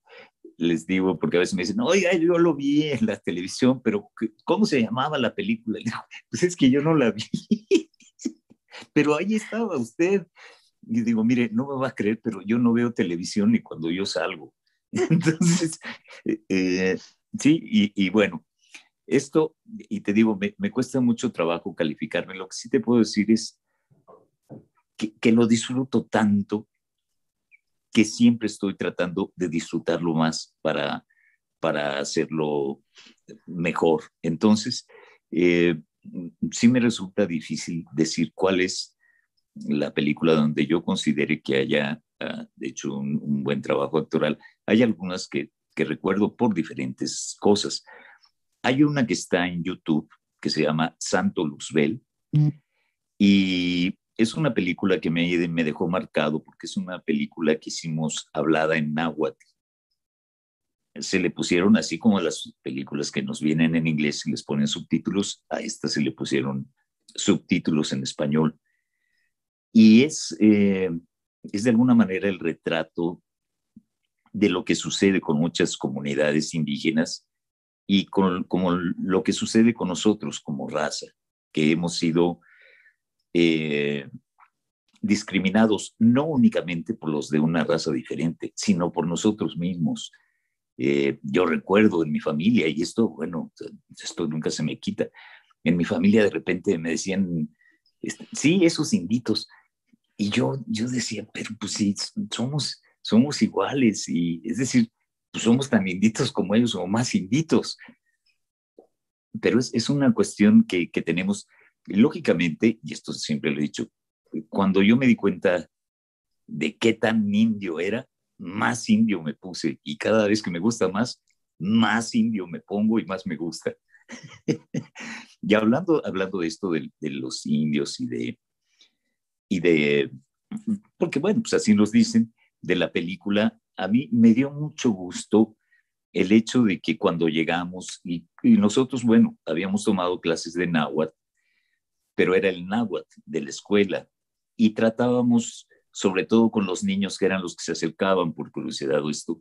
les digo, porque a veces me dicen, oiga, yo lo vi en la televisión, pero ¿qué- ¿cómo se llamaba la película? Digo, pues es que yo no la vi, pero ahí estaba usted. Y digo, mire, no me va a creer, pero yo no veo televisión ni cuando yo salgo. Entonces, eh, sí, y, y, bueno, esto, y te digo, me, me, cuesta mucho trabajo calificarme. Lo que sí te puedo decir es que, que lo disfruto tanto que siempre estoy tratando de disfrutarlo más para, para hacerlo mejor. Entonces, eh, sí me resulta difícil decir cuál es la película donde yo considere que haya uh, hecho un, un, buen trabajo actoral. Hay algunas que, que recuerdo por diferentes cosas. Hay una que está en YouTube que se llama Santo Luzbel mm. y es una película que me, me, dejó marcado porque es una película que hicimos hablada en náhuatl. Se le pusieron, así como las películas que nos vienen en inglés y les ponen subtítulos, a esta se le pusieron subtítulos en español. Y es, eh, es de alguna manera el retrato de lo que sucede con muchas comunidades indígenas y con como lo que sucede con nosotros como raza, que hemos sido eh, discriminados no únicamente por los de una raza diferente, sino por nosotros mismos. Eh, yo recuerdo en mi familia, y esto, bueno, esto nunca se me quita, en mi familia de repente me decían, sí, esos inditos, y yo, yo decía, pero pues sí, somos, somos iguales, y es decir, pues somos tan inditos como ellos o más inditos. Pero es, es una cuestión que, que tenemos, lógicamente, y esto siempre lo he dicho, cuando yo me di cuenta de qué tan indio era, más indio me puse y cada vez que me gusta más, más indio me pongo y más me gusta. y hablando, hablando de esto de, los indios y de, y de, porque bueno, pues así nos dicen, de la película, a mí me dio mucho gusto el hecho de que cuando llegamos, y, y nosotros, bueno, habíamos tomado clases de náhuatl, pero era el náhuatl de la escuela, y tratábamos, sobre todo con los niños que eran los que se acercaban por curiosidad o esto,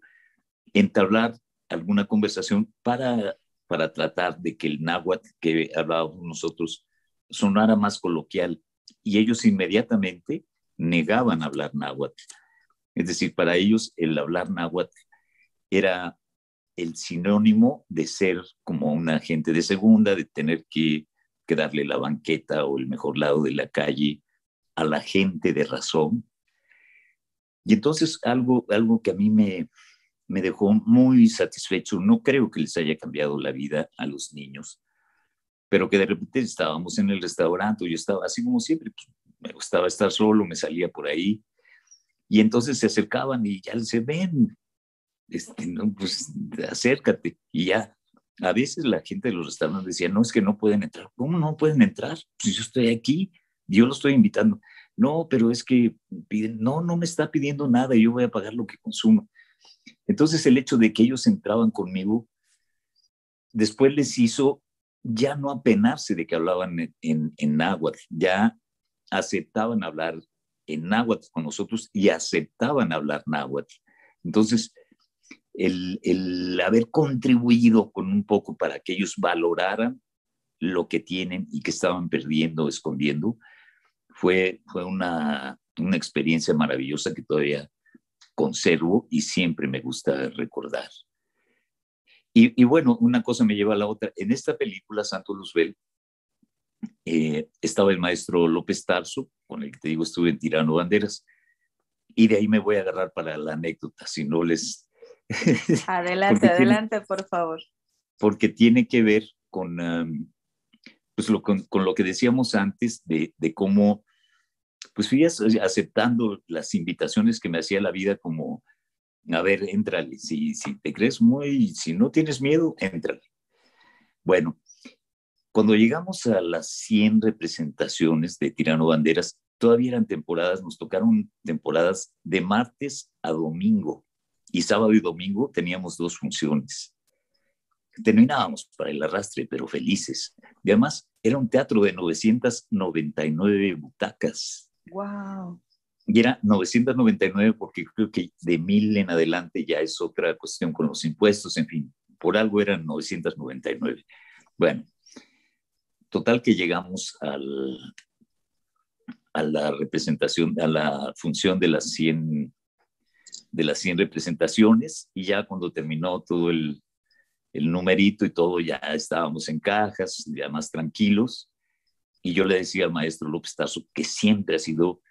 entablar alguna conversación para, para tratar de que el náhuatl que hablábamos nosotros sonara más coloquial. Y ellos inmediatamente negaban hablar náhuatl. Es decir, para ellos el hablar náhuatl era el sinónimo de ser como una gente de segunda, de tener que, que darle la banqueta o el mejor lado de la calle a la gente de razón. Y entonces algo, algo que a mí me, me dejó muy satisfecho, no creo que les haya cambiado la vida a los niños, pero que de repente estábamos en el restaurante, yo estaba así como siempre, pues, me gustaba estar solo, me salía por ahí, y entonces se acercaban y ya se ven, este, no, pues acércate, y ya. A veces la gente de los restaurantes decía, no, es que no pueden entrar. ¿Cómo no pueden entrar? Pues yo estoy aquí yo lo estoy invitando. No, pero es que piden, no, no me está pidiendo nada, yo voy a pagar lo que consumo. Entonces el hecho de que ellos entraban conmigo, después les hizo ya no apenarse de que hablaban en, en, náhuatl, ya aceptaban hablar en náhuatl con nosotros y aceptaban hablar náhuatl. Entonces, el, haber contribuido con un poco para que ellos valoraran lo que tienen y que estaban perdiendo, escondiendo, fue, fue una, una experiencia maravillosa que todavía conservo y siempre me gusta recordar. Y, y, bueno, una cosa me lleva a la otra. En esta película, Santo Luzbel, eh, estaba el maestro López Tarso, con el que te digo estuve en Tirano Banderas, y de ahí me voy a agarrar para la anécdota, si no les... Adelante, adelante, por favor. Porque tiene que ver con, um, pues lo, con, con, lo que decíamos antes de, de cómo pues fui aceptando las invitaciones que me hacía la vida como, a ver, entrale, si, si te crees muy, si no tienes miedo, entrale. Bueno, cuando llegamos a las 100 representaciones de Tirano Banderas, todavía eran temporadas, nos tocaron temporadas de martes a domingo y sábado y domingo teníamos dos funciones. Terminábamos para el arrastre, pero felices. Y además era un teatro de 999 butacas. Wow. Y era 999 porque creo que de mil en adelante ya es otra cuestión con los impuestos, en fin, por algo eran 999. Bueno, total que llegamos al, a la representación, a la función de las 100 de las 100 representaciones y ya cuando terminó todo el, el numerito y todo, ya estábamos en cajas, ya más tranquilos y yo le decía al maestro López que siempre ha sido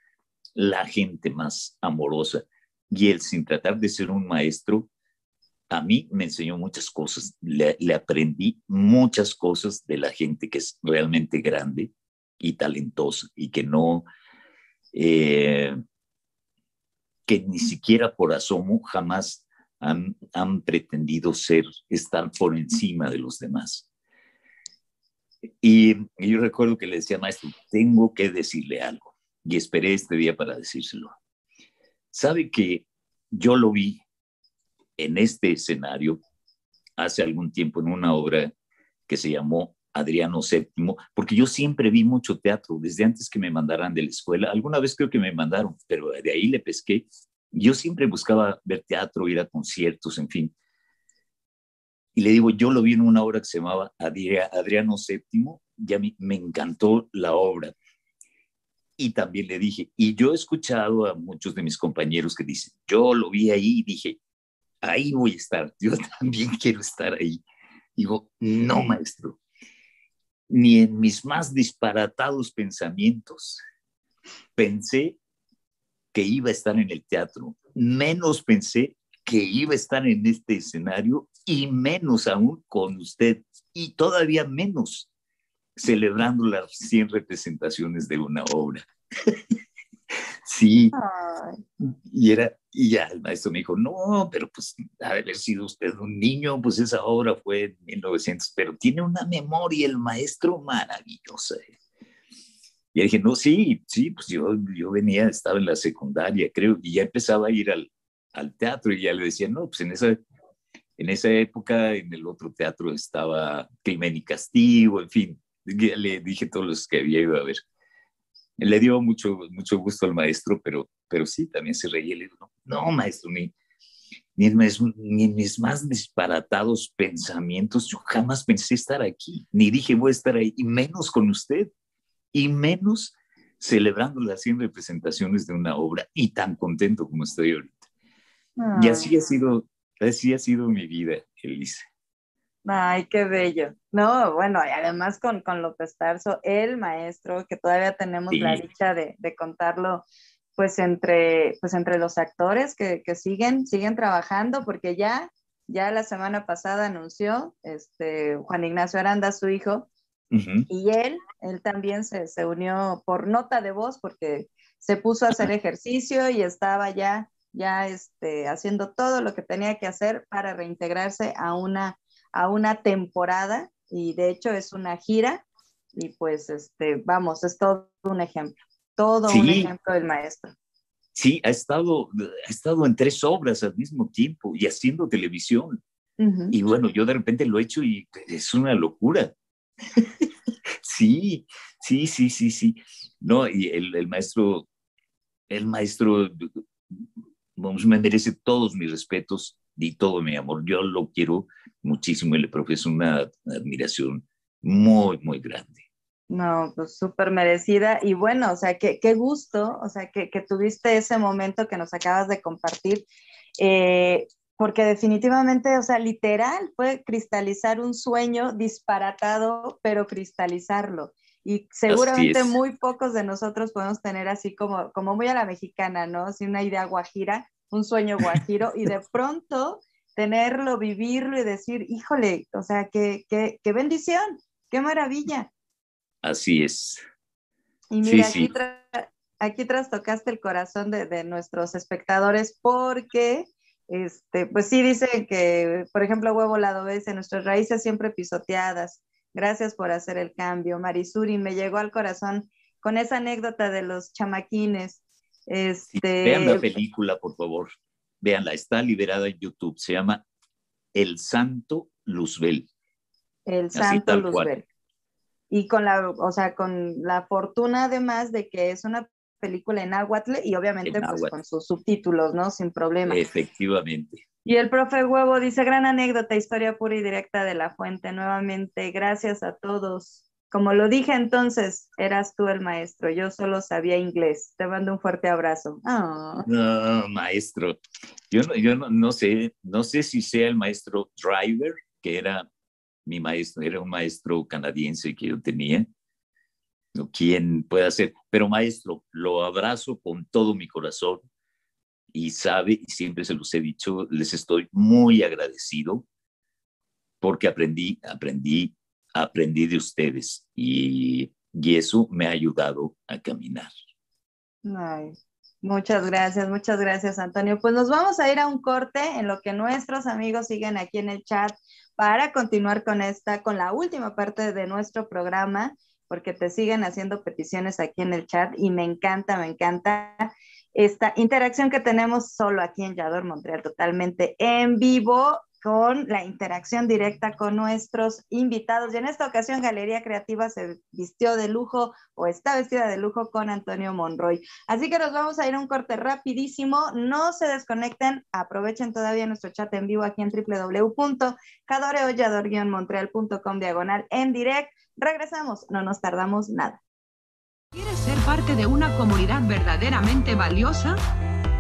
la gente más amorosa. Y él, sin tratar de ser un maestro, a mí me enseñó muchas cosas. Le, aprendí muchas cosas de la gente que es realmente grande y talentosa y que no, eh, que ni siquiera por asomo jamás han, han pretendido ser, estar por encima de los demás. Y, yo recuerdo que le decía, maestro, tengo que decirle algo. Y esperé este día para decírselo. Sabe que yo lo vi en este escenario hace algún tiempo en una obra que se llamó Adriano VII, porque yo siempre vi mucho teatro, desde antes que me mandaran de la escuela. Alguna vez creo que me mandaron, pero de ahí le pesqué. Yo siempre buscaba ver teatro, ir a conciertos, en fin. Y le digo, yo lo vi en una obra que se llamaba Adriano VII, y a mí me encantó la obra. Y también le dije, y yo he escuchado a muchos de mis compañeros que dicen, yo lo vi ahí y dije, ahí voy a estar, yo también quiero estar ahí. Digo, no, maestro, ni en mis más disparatados pensamientos pensé que iba a estar en el teatro, menos pensé que iba a estar en este escenario y menos aún con usted y todavía menos celebrando las 100 representaciones de una obra. sí. Y era y ya el maestro me dijo, "No, pero pues ha de haber sido usted un niño, pues esa obra fue en 1900, pero tiene una memoria el maestro maravillosa." Y dije, no, sí, sí, pues yo, yo venía, estaba en la secundaria, creo, y ya empezaba a ir al, al teatro y ya le decía, no, pues en esa, en esa época en el otro teatro estaba Crimen y Castigo, en fin, le dije todos los que había ido a ver. Le dio mucho, mucho gusto al maestro, pero, pero sí, también se reía. Le digo, no, maestro, ni, ni, en mis, ni en mis más disparatados pensamientos, yo jamás pensé estar aquí, ni dije voy a estar ahí, y menos con usted y menos celebrando las 100 representaciones de una obra y tan contento como estoy ahorita. Y así ha sido, así ha sido mi vida, Elisa. Ay, qué bello. No, bueno, y además con, con López Tarso, el maestro, que todavía tenemos la dicha de, de, contarlo, pues entre, pues entre los actores que, que, siguen, siguen trabajando, porque ya, ya la semana pasada anunció este, Juan Ignacio Aranda, su hijo, y él, él también se, se, unió por nota de voz porque se puso a hacer ejercicio y estaba ya, ya este, haciendo todo lo que tenía que hacer para reintegrarse a una, a una temporada y de hecho es una gira y pues este, vamos, es todo un ejemplo, todo un ejemplo del maestro. Sí, ha estado, ha estado en tres obras al mismo tiempo y haciendo televisión. Y bueno, yo de repente lo he hecho y es una locura. sí, sí, sí, sí, sí. No, y el, el maestro, el maestro, vamos, me merece todos mis respetos y todo mi amor. Yo lo quiero muchísimo y le profeso una admiración muy, muy grande. No, pues súper merecida. Y bueno, o sea, qué, qué gusto, o sea, que, que, tuviste ese momento que nos acabas de compartir. Eh, porque definitivamente, o sea, literal fue cristalizar un sueño disparatado, pero cristalizarlo. Y seguramente muy pocos de nosotros podemos tener así como, como muy a la mexicana, ¿no? Así una idea guajira, un sueño guajiro, y de pronto tenerlo, vivirlo y decir, híjole, o sea, qué, qué, qué bendición, qué maravilla. Así es. Y mira, sí, aquí, sí. Tra aquí trastocaste el corazón de, de nuestros espectadores porque este, pues sí dicen que, por ejemplo, huevo lado dice, nuestras raíces siempre pisoteadas. Gracias por hacer el cambio. Marisuri, me llegó al corazón con esa anécdota de los chamaquines. Este... vean la película, por favor. Veanla, está liberada en YouTube. Se llama El Santo Luzbel. El Santo Luzbel. Y con la, o sea, con la fortuna además de que es una película en náhuatl y obviamente pues, con sus subtítulos, ¿no? Sin problema. Efectivamente. Y el profe Huevo dice, gran anécdota, historia pura y directa de la fuente. Nuevamente, gracias a todos. Como lo dije entonces, eras tú el maestro, yo solo sabía inglés. Te mando un fuerte abrazo. Oh. No, maestro. Yo, no, yo no, no, sé, no sé si sea el maestro Driver, que era mi maestro, era un maestro canadiense que yo tenía, quien pueda ser. Pero maestro, lo abrazo con todo mi corazón y sabe, y siempre se los he dicho, les estoy muy agradecido porque aprendí, aprendí, aprendí de ustedes y, y eso me ha ayudado a caminar. Ay, muchas gracias, muchas gracias Antonio. Pues nos vamos a ir a un corte en lo que nuestros amigos siguen aquí en el chat para continuar con esta, con la última parte de nuestro programa porque te siguen haciendo peticiones aquí en el chat y me encanta, me encanta esta interacción que tenemos solo aquí en Yador Montreal, totalmente en vivo con la interacción directa con nuestros invitados. Y en esta ocasión, Galería Creativa se vistió de lujo o está vestida de lujo con Antonio Monroy. Así que nos vamos a ir a un corte rapidísimo. No se desconecten, aprovechen todavía nuestro chat en vivo aquí en www.cadoreollador-montreal.com diagonal en direct. Regresamos, no nos tardamos nada. ¿Quieres ser parte de una comunidad verdaderamente valiosa?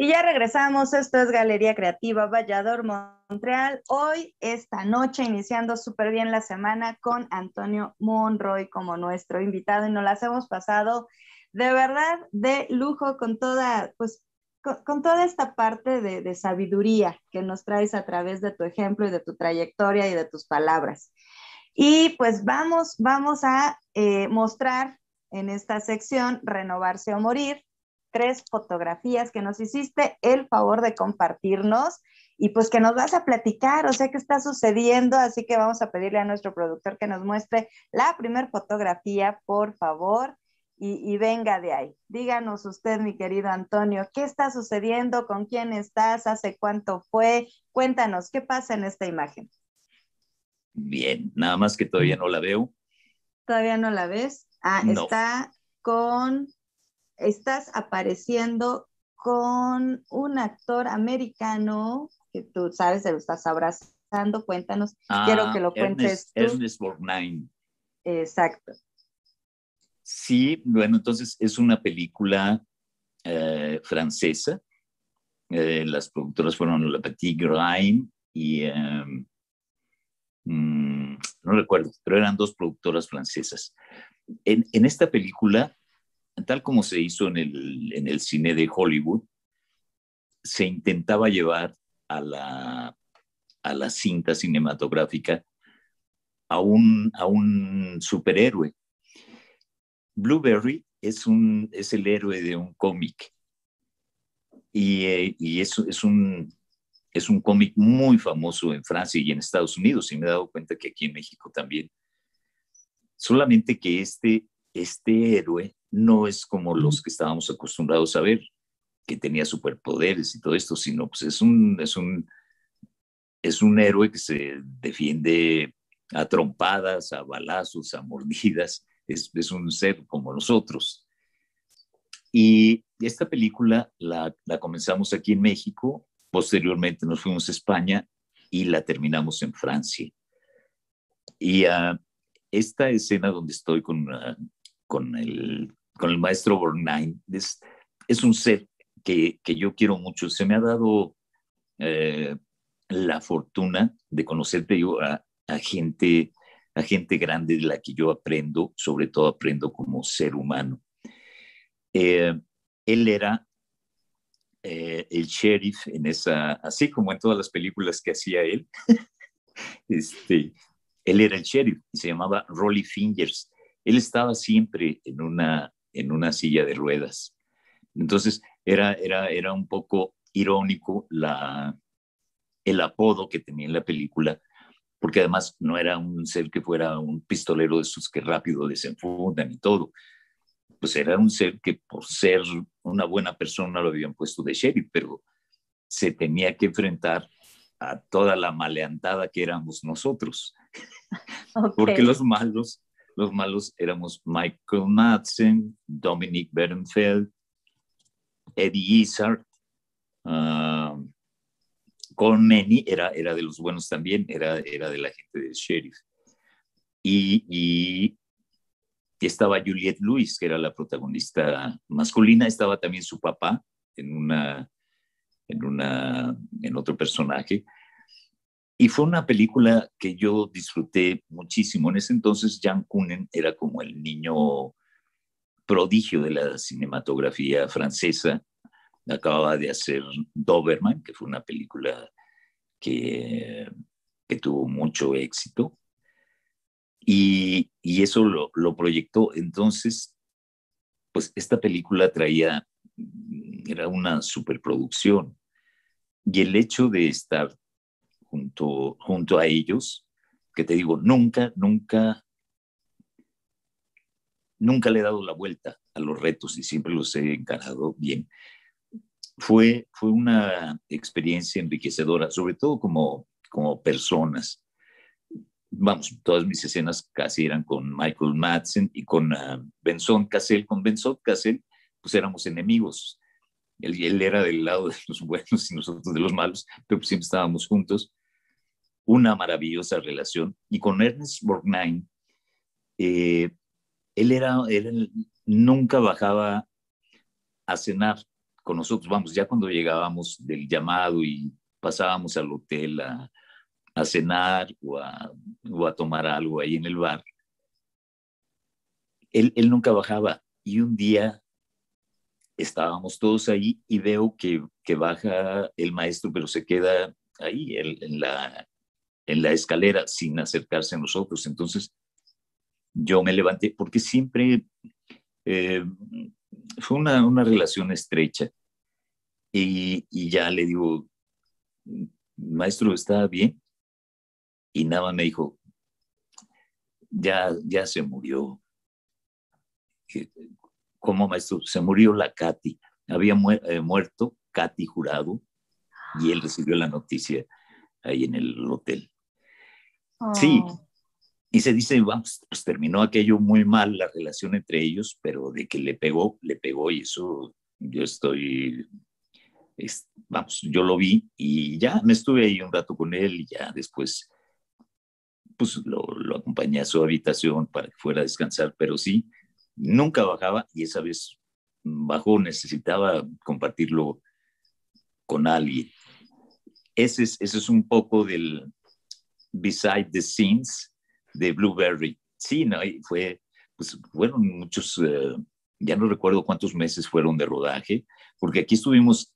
Y ya regresamos, esto es Galería Creativa Vallador Montreal. Hoy, esta noche, iniciando súper bien la semana con Antonio Monroy como nuestro invitado y nos las hemos pasado de verdad de lujo con toda, pues, con, toda esta parte de, sabiduría que nos traes a través de tu ejemplo y de tu trayectoria y de tus palabras. Y pues vamos, vamos a eh, mostrar en esta sección Renovarse o Morir, tres fotografías que nos hiciste el favor de compartirnos y pues que nos vas a platicar, o sea, qué está sucediendo, así que vamos a pedirle a nuestro productor que nos muestre la primera fotografía, por favor, y, y, venga de ahí. Díganos usted, mi querido Antonio, ¿qué está sucediendo? ¿Con quién estás? ¿Hace cuánto fue? Cuéntanos, ¿qué pasa en esta imagen? Bien, nada más que todavía no la veo. ¿Todavía no la ves? Ah, está con estás apareciendo con un actor americano que tú sabes, se lo estás abrazando. Cuéntanos, quiero ah, que lo cuentes tú. Ernest Borgnine. Exacto. Sí, bueno, entonces es una película eh, francesa. Eh, las productoras fueron La Petite Grime y em, mm, no recuerdo, pero eran dos productoras francesas. En, en esta película tal como se hizo en el, cine de Hollywood, se intentaba llevar a la, a la cinta cinematográfica a un, a un superhéroe. Blueberry es, un, es el héroe de un cómic y, eh, y es, es, un, es un cómic muy famoso en Francia y en Estados Unidos y me he dado cuenta que aquí en México también. Solamente que este, este héroe no es como los que estábamos acostumbrados a ver, que tenía superpoderes y todo esto, sino pues es un, es un, es un héroe que se defiende a trompadas, a balazos, a mordidas, es, es un ser como nosotros. Y esta película la, la, comenzamos aquí en México, posteriormente nos fuimos a España y la terminamos en Francia. Y uh, esta escena donde estoy con, uh, con el con el maestro Borgnine. Es, un ser que, que, yo quiero mucho. Se me ha dado eh, la fortuna de conocerte yo a, a, gente, a gente grande de la que yo aprendo, sobre todo aprendo como ser humano. Eh, él era eh, el sheriff en esa, así como en todas las películas que hacía él. este, él era el sheriff y se llamaba Rolly Fingers. Él estaba siempre en una, en una silla de ruedas. Entonces era, era, era un poco irónico la, el apodo que tenía en la película, porque además no era un ser que fuera un pistolero de esos que rápido desenfundan y todo. Pues era un ser que por ser una buena persona lo habían puesto de sheriff, pero se tenía que enfrentar a toda la maleantada que éramos nosotros. Porque los malos los malos éramos Michael Madsen, Dominic Berenfeld, Eddie Izzard, uh, era, era de los buenos también, era, era de la gente del sheriff. Y, y, estaba Juliette Lewis, que era la protagonista masculina, estaba también su papá en una, en una, en otro personaje. Y fue una película que yo disfruté muchísimo. En ese entonces, Jan Kunen era como el niño prodigio de la cinematografía francesa. Acababa de hacer Doberman, que fue una película que, que tuvo mucho éxito. Y, y eso lo, lo, proyectó. Entonces, pues esta película traía, era una superproducción. Y el hecho de estar junto, junto a ellos, que te digo, nunca, nunca, nunca le he dado la vuelta a los retos y siempre los he encarado bien. fue, fue una experiencia enriquecedora, sobre todo como, como personas. Vamos, todas mis escenas casi eran con Michael Madsen y con uh, Benson Cassell. Con Benson Cassell, pues éramos enemigos. Él, él, era del lado de los buenos y nosotros de los malos, pero pues siempre estábamos juntos. Una maravillosa relación. Y con Ernest Borgnine, eh, él era, él nunca bajaba a cenar con nosotros, vamos, ya cuando llegábamos del llamado y pasábamos al hotel a, a cenar o a, o a, tomar algo ahí en el bar, él, él nunca bajaba. Y un día estábamos todos ahí y veo que, que baja el maestro, pero se queda ahí en, la, en la escalera sin acercarse a nosotros. Entonces yo me levanté porque siempre eh, fue una, una, relación estrecha y, y, ya le digo, maestro, ¿está bien? Y nada me dijo, ya, ya se murió. ¿Cómo, maestro? Se murió la Katy. Había eh, muerto Katy Jurado y él recibió la noticia ahí en el hotel. Sí, Oh. y se dice, vamos, pues terminó aquello muy mal, la relación entre ellos, pero de que le pegó, le pegó y eso yo estoy, es, vamos, yo lo vi y ya me estuve ahí un rato con él y ya después, pues lo, lo acompañé a su habitación para que fuera a descansar, pero sí, nunca bajaba y esa vez bajó, necesitaba compartirlo con alguien. Ese es, ese es un poco del beside the scenes de Blueberry. Sí, no, y fue, pues fueron muchos, uh, ya no recuerdo cuántos meses fueron de rodaje, porque aquí estuvimos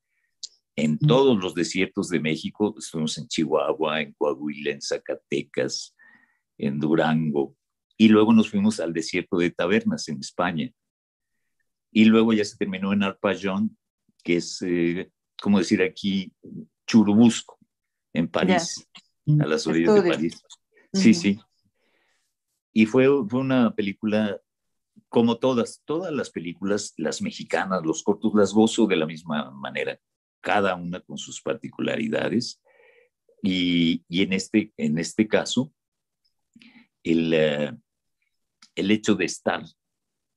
en todos los desiertos de México, estuvimos en Chihuahua, en Coahuila, en Zacatecas, en Durango, y luego nos fuimos al desierto de Tabernas en España. Y luego ya se terminó en Arpallón, que es, eh, como decir aquí, Churubusco, en París, yeah. A las orillas Estudio. de París. Sí, uh -huh. sí. Y fue, fue una película, como todas, todas las películas, las mexicanas, los cortos, las gozo de la misma manera, cada una con sus particularidades. Y, y en, este, en este caso, el, uh, el hecho de estar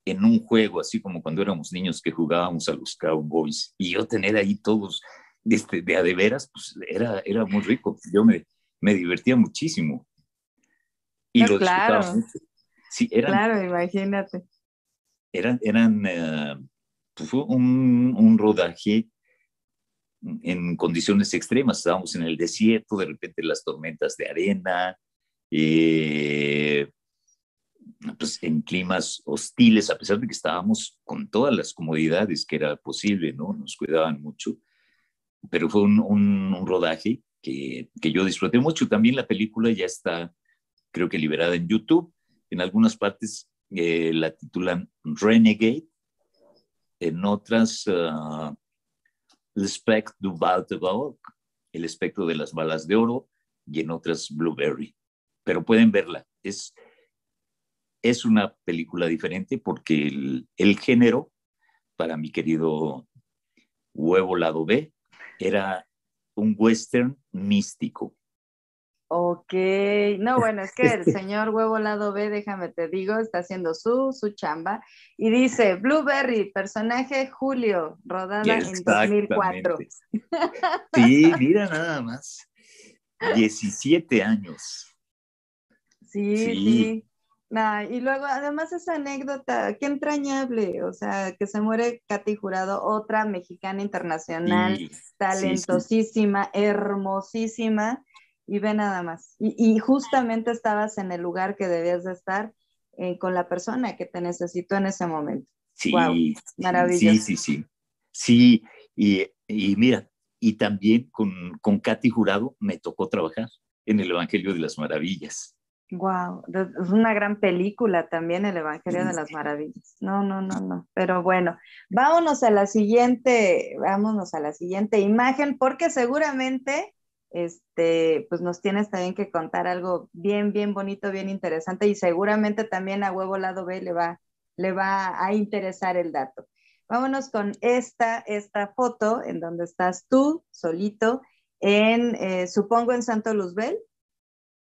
en un juego, así como cuando éramos niños que jugábamos a los Cowboys, y yo tener ahí todos este, de a de veras, pues era, era muy rico. Yo me, me divertía muchísimo. Y no, lo claro. mucho. Sí, eran, claro, imagínate. Eran, eran uh, pues fue un, un, rodaje en condiciones extremas. Estábamos en el desierto, de repente las tormentas de arena, eh, pues en climas hostiles, a pesar de que estábamos con todas las comodidades que era posible, ¿no? Nos cuidaban mucho, pero fue un, un, un rodaje que, yo disfruté mucho. También la película ya está, creo que liberada en YouTube. En algunas partes eh, la titulan Renegade, en otras uh, El de Baoc, El espectro de las balas de oro, y en otras Blueberry. Pero pueden verla. Es, es una película diferente porque el, género, para mi querido huevo lado B, era un western místico. Ok, no, bueno, es que el señor huevo lado B, déjame te digo, está haciendo su, su chamba y dice, Blueberry, personaje Julio, rodada en 2004. Sí, mira nada más, 17 años. Sí, sí. sí. Nah, y luego, además, esa anécdota, qué entrañable, o sea, que se muere Katy Jurado, otra mexicana internacional, sí, talentosísima, sí, sí. hermosísima, y ve nada más. Y, y, justamente estabas en el lugar que debías de estar eh, con la persona que te necesitó en ese momento. Sí, wow, maravilloso. Sí, sí, sí. Sí, y, y mira, y también con, con Katy Jurado me tocó trabajar en el Evangelio de las Maravillas. Wow, es una gran película también el Evangelio de las Maravillas. No, no, no, no. Pero bueno, vámonos a la siguiente, vámonos a la siguiente imagen, porque seguramente este, pues nos tienes también que contar algo bien, bien bonito, bien interesante, y seguramente también a Huevo Lado B le va, le va a interesar el dato. Vámonos con esta, esta foto en donde estás tú solito en, eh, supongo, en Santo Luzbel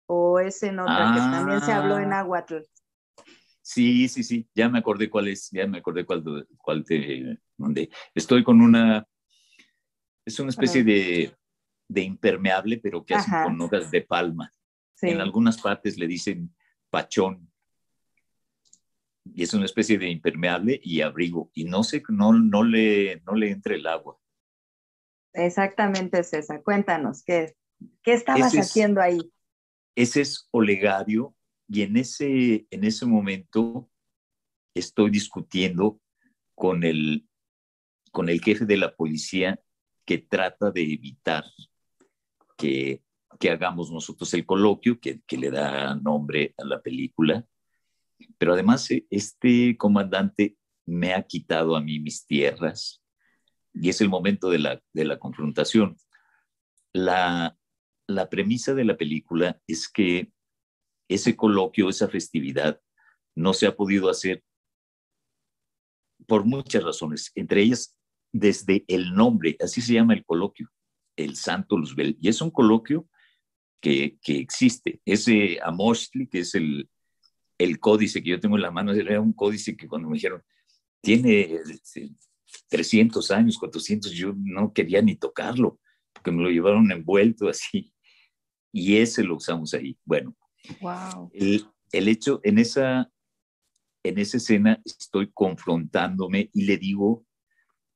o es en otra que también se habló en Ah. Aguatl. Sí, sí, sí, ya me acordé cuál es, ya me acordé cuál, cuál te mandé. Estoy con una, es una especie de, de impermeable, pero que hacen Ajá. con hojas de palma. Sí. En algunas partes le dicen pachón. Y es una especie de impermeable y abrigo. Y no sé, no, no, le, no le entra el agua. Exactamente, César. Cuéntanos, ¿qué, qué estabas es- haciendo ahí? Ese es Olegario y en ese, en ese momento estoy discutiendo con el, con el jefe de la policía que trata de evitar que, que hagamos nosotros el coloquio, que, que le da nombre a la película. Pero además eh, este comandante me ha quitado a mí mis tierras y es el momento de la, de la confrontación. La, la premisa de la película es que ese coloquio, esa festividad, no se ha podido hacer por muchas razones, entre ellas desde el nombre, así se llama el coloquio, el Santo Luzbel, y es un coloquio que, que existe. Ese Amoshli, que es el, el códice que yo tengo en la mano, era un códice que cuando me dijeron, tiene este, 300 años, 400, yo no quería ni tocarlo, porque me lo llevaron envuelto así, y ese lo usamos ahí. Bueno, Wow. el, el hecho, en esa, en esa escena estoy confrontándome y le digo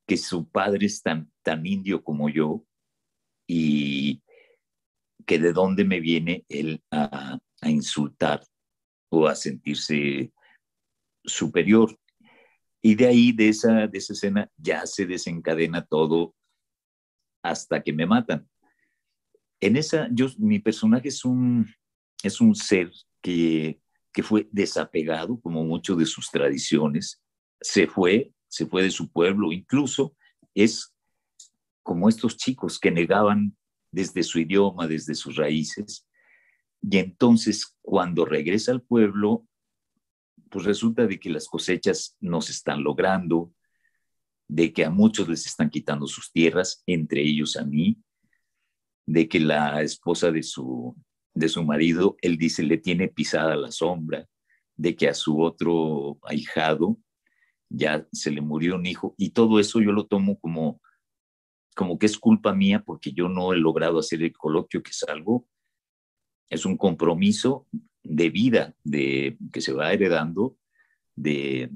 que su padre es tan, tan indio como yo y que de dónde me viene él a, a insultar o a sentirse superior. Y de ahí, de esa, de esa escena, ya se desencadena todo hasta que me matan. En esa, yo, mi personaje es un, es un ser que, que fue desapegado, como mucho de sus tradiciones, se fue, se fue de su pueblo, incluso es como estos chicos que negaban desde su idioma, desde sus raíces, y entonces cuando regresa al pueblo, pues resulta de que las cosechas no se están logrando, de que a muchos les están quitando sus tierras, entre ellos a mí, de que la esposa de su, de su marido, él dice, le tiene pisada la sombra, de que a su otro ahijado ya se le murió un hijo, y todo eso yo lo tomo como, como que es culpa mía porque yo no he logrado hacer el coloquio, que es algo, es un compromiso de vida de, que se va heredando de,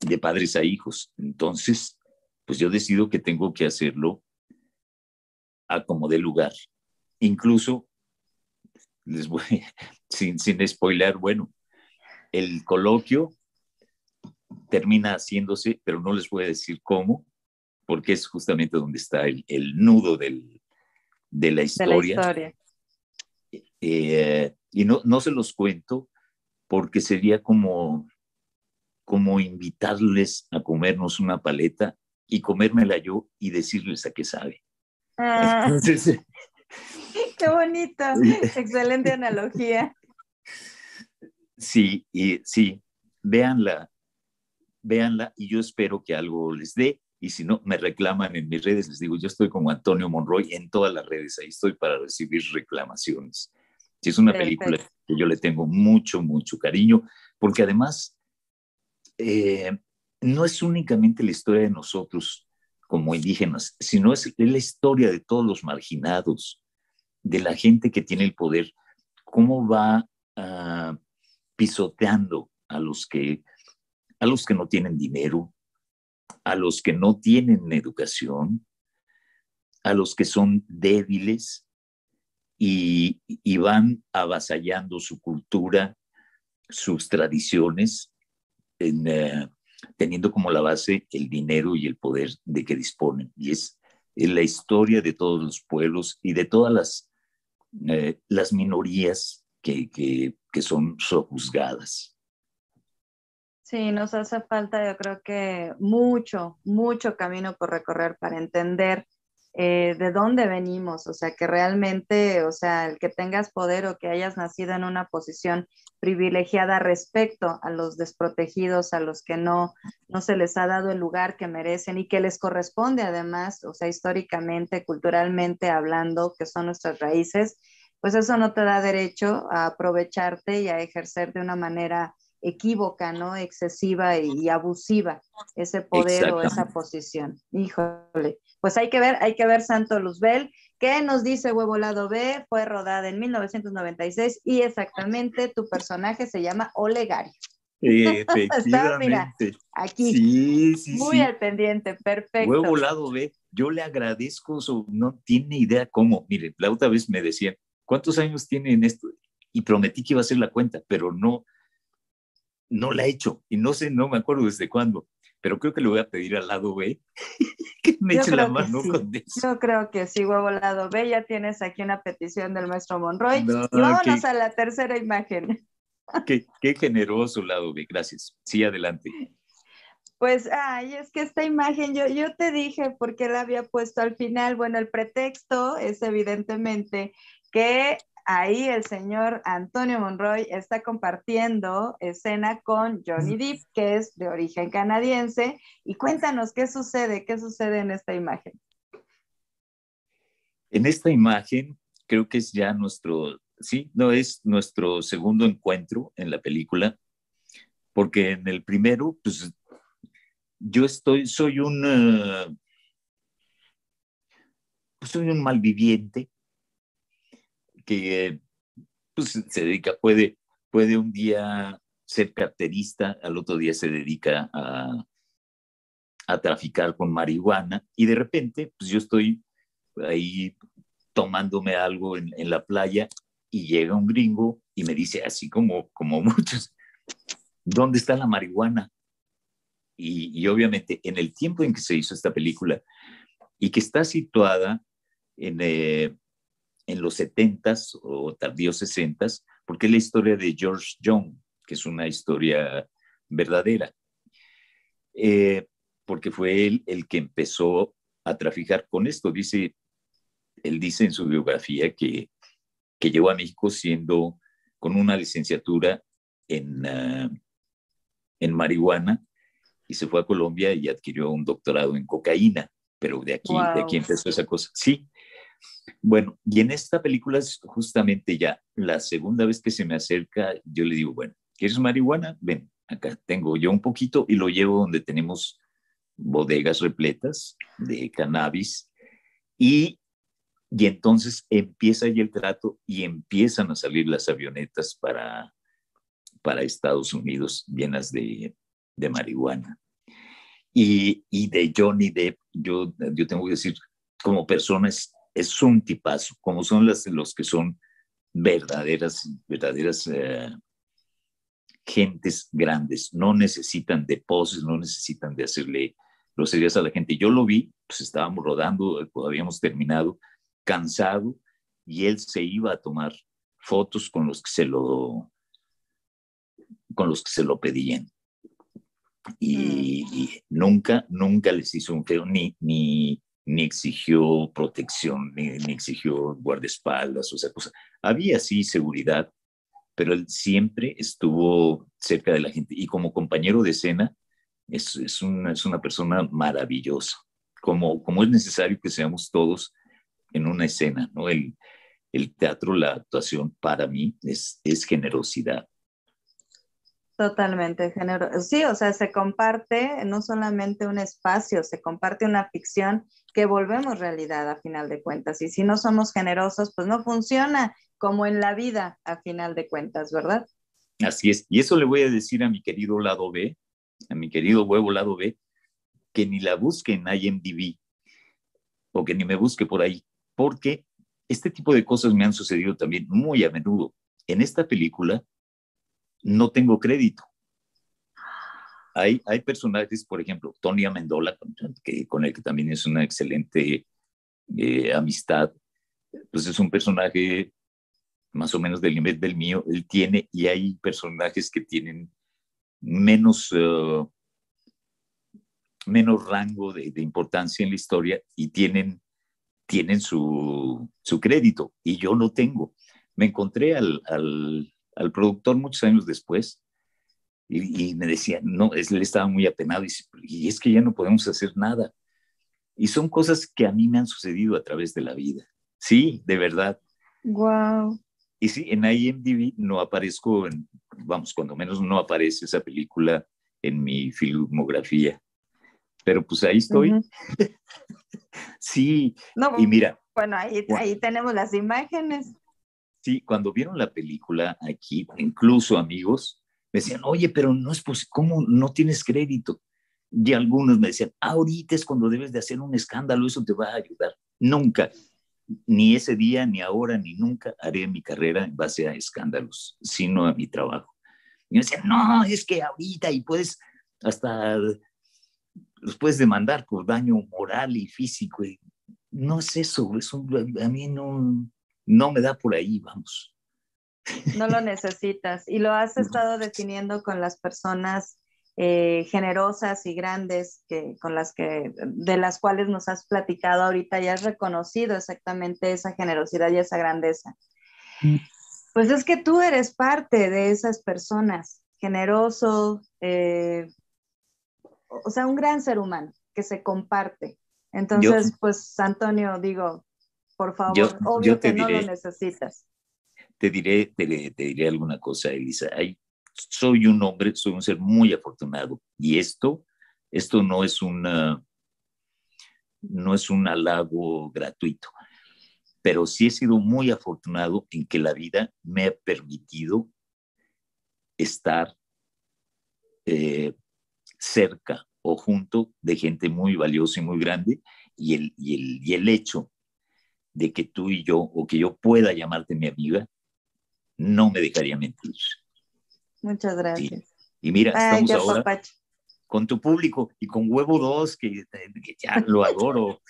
de padres a hijos. Entonces, pues yo decido que tengo que hacerlo a como de lugar. Incluso, les voy, sin, sin spoiler, bueno, el coloquio termina haciéndose, pero no les voy a decir cómo, porque es justamente donde está el, el nudo del, de la De la historia. historia. Eh, y no, no se los cuento porque sería como, como invitarles a comernos una paleta y comérmela yo y decirles a qué sabe. Ah, Entonces, qué bonito. Excelente analogía. sí, y, sí, véanla, véanla y yo espero que algo les dé. Y si no, me reclaman en mis redes, les digo, yo estoy como Antonio Monroy en todas las redes, ahí estoy para recibir reclamaciones. Es una Perfecto. película que yo le tengo mucho, mucho cariño, porque además eh, no es únicamente la historia de nosotros como indígenas, sino es la historia de todos los marginados, de la gente que tiene el poder, cómo va ah, pisoteando a los que a los que no tienen dinero, a los que no tienen educación, a los que son débiles y, van avasallando su cultura, sus tradiciones, en, eh, teniendo como la base el dinero y el poder de que disponen. Y es, la historia de todos los pueblos y de todas las, eh, las minorías que, que, que son sojuzgadas. Sí, nos hace falta, yo creo que mucho, mucho camino por recorrer para entender eh, de dónde venimos, o sea, que realmente, o sea, el que tengas poder o que hayas nacido en una posición privilegiada respecto a los desprotegidos, a los que no, no se les ha dado el lugar que merecen y que les corresponde además, o sea, históricamente, culturalmente hablando, que son nuestras raíces, pues eso no te da derecho a aprovecharte y a ejercer de una manera equívoca, ¿no? Excesiva y, abusiva ese poder o esa posición. Híjole, pues hay que ver, hay que ver Santo Luzbel. ¿Qué nos dice Huevo Lado B? Fue rodada en 1996 y exactamente tu personaje se llama Olegario. Está, mira, aquí. Sí, sí, Muy al pendiente, perfecto. Huevo Lado B, yo le agradezco, su, no tiene idea cómo. Mire, la otra vez me decían, ¿cuántos años tiene en esto? Y prometí que iba a hacer la cuenta, pero no, no la he hecho. Y no sé, no me acuerdo desde cuándo pero creo que le voy a pedir al lado B que me eche la mano con eso. Yo creo que sí, huevo lado B, ya tienes aquí una petición del maestro Monroy. y vámonos a la tercera imagen. Qué, qué generoso lado B, gracias. Sí, adelante. Pues, ay, es que esta imagen, yo, yo te dije por qué la había puesto al final. Bueno, el pretexto es evidentemente que ahí el señor Antonio Monroy está compartiendo escena con Johnny Depp, que es de origen canadiense. Y cuéntanos qué sucede, qué sucede en esta imagen. En esta imagen creo que es ya nuestro, sí, no es nuestro segundo encuentro en la película, porque en el primero, pues yo estoy, soy un, uh, soy un malviviente que pues, se dedica, puede, puede un día ser carterista, al otro día se dedica a, a traficar con marihuana y de repente pues yo estoy ahí tomándome algo en, en, la playa y llega un gringo y me dice así como, como muchos, ¿dónde está la marihuana? Y, y, obviamente en el tiempo en que se hizo esta película y que está situada en, eh, en los 70s o tardíos 60s, porque es la historia de George Young, que es una historia verdadera. Eh, porque fue él el que empezó a traficar con esto. Dice, él dice en su biografía que, que llegó a México siendo con una licenciatura en, uh, en marihuana y se fue a Colombia y adquirió un doctorado en cocaína, pero de aquí, wow. de aquí empezó esa cosa. Sí, bueno, y en esta película es justamente ya la segunda vez que se me acerca, yo le digo, bueno, ¿quieres marihuana? Ven, acá tengo yo un poquito y lo llevo donde tenemos bodegas repletas de cannabis y, y entonces empieza ya el trato y empiezan a salir las avionetas para, para Estados Unidos llenas de, de marihuana. Y, y, de Johnny Depp, yo, yo tengo que decir, como persona es es un tipazo, como son las, los que son verdaderas, verdaderas eh, gentes grandes. No necesitan de poses, no necesitan de hacerle groserías a la gente. Yo lo vi, pues estábamos rodando, habíamos terminado, cansado, y él se iba a tomar fotos con los que se lo, con los que se lo pedían. Y, mm. y nunca, nunca les hizo un feo, ni, ni, ni exigió protección, ni, ni exigió guardaespaldas, o sea. Había sí seguridad, pero él siempre estuvo cerca de la gente y como compañero de escena es, es, una, es una persona maravillosa, como, como es necesario que seamos todos en una escena, ¿no? El, el teatro, la actuación para mí es, es generosidad. Totalmente, género. Sí, o sea, se comparte no solamente un espacio, se comparte una ficción que volvemos realidad a final de cuentas. Y si no somos generosos, pues no funciona como en la vida a final de cuentas, ¿verdad? Así es. Y eso le voy a decir a mi querido lado B, a mi querido huevo lado B, que ni la busque en IMDb o que ni me busque por ahí, porque este tipo de cosas me han sucedido también muy a menudo. En esta película, no tengo crédito. Hay, hay personajes, por ejemplo, Tony Amendola, que, con el que también es una excelente eh, amistad, pues es un personaje más o menos del nivel del mío, él tiene, y hay personajes que tienen menos, uh, menos rango de, importancia en la historia y tienen tienen su, su crédito y yo no tengo. Me encontré al, al productor muchos años después y, me decía, no, él estaba muy apenado y, y es que ya no podemos hacer nada. Y son cosas que a mí me han sucedido a través de la vida. Sí, de verdad. Wow. Y sí, en IMDb no aparezco, en, vamos, cuando menos no aparece esa película en mi filmografía. Pero pues ahí estoy. sí, y mira. Bueno, ahí, ahí tenemos las imágenes. Sí, cuando vieron la película aquí, incluso amigos, me decían, oye, pero no es posible, ¿cómo no tienes crédito? Y algunos me decían, ahorita es cuando debes de hacer un escándalo, eso te va a ayudar. Nunca, ni ese día, ni ahora, ni nunca haré mi carrera en base a escándalos, sino a mi trabajo. Y me decían, no, es que ahorita y puedes hasta los puedes demandar por daño moral y físico. no es eso, eso a mí no, no me da por ahí, vamos. No lo necesitas y lo has estado definiendo con las personas eh, generosas y grandes que, con las que, de las cuales nos has platicado ahorita y has reconocido exactamente esa generosidad y esa grandeza. Mm. Pues es que tú eres parte de esas personas, generoso, eh, o sea, un gran ser humano que se comparte. Entonces, pues Antonio, digo, por favor, obvio que no lo necesitas. Te diré, te, te diré alguna cosa, Elisa. Hay soy un hombre, soy un ser muy afortunado. Y esto, esto no es una, no es un halago gratuito, pero sí he sido muy afortunado en que la vida me ha permitido estar eh, cerca o junto de gente muy valiosa y muy grande y el, y el, y el hecho de que tú y yo, o que yo pueda llamarte mi amiga, no me dejaría mentir. Muchas gracias. Y mira, estamos ahora con tu público y con Huevo 2, que, ya lo adoro.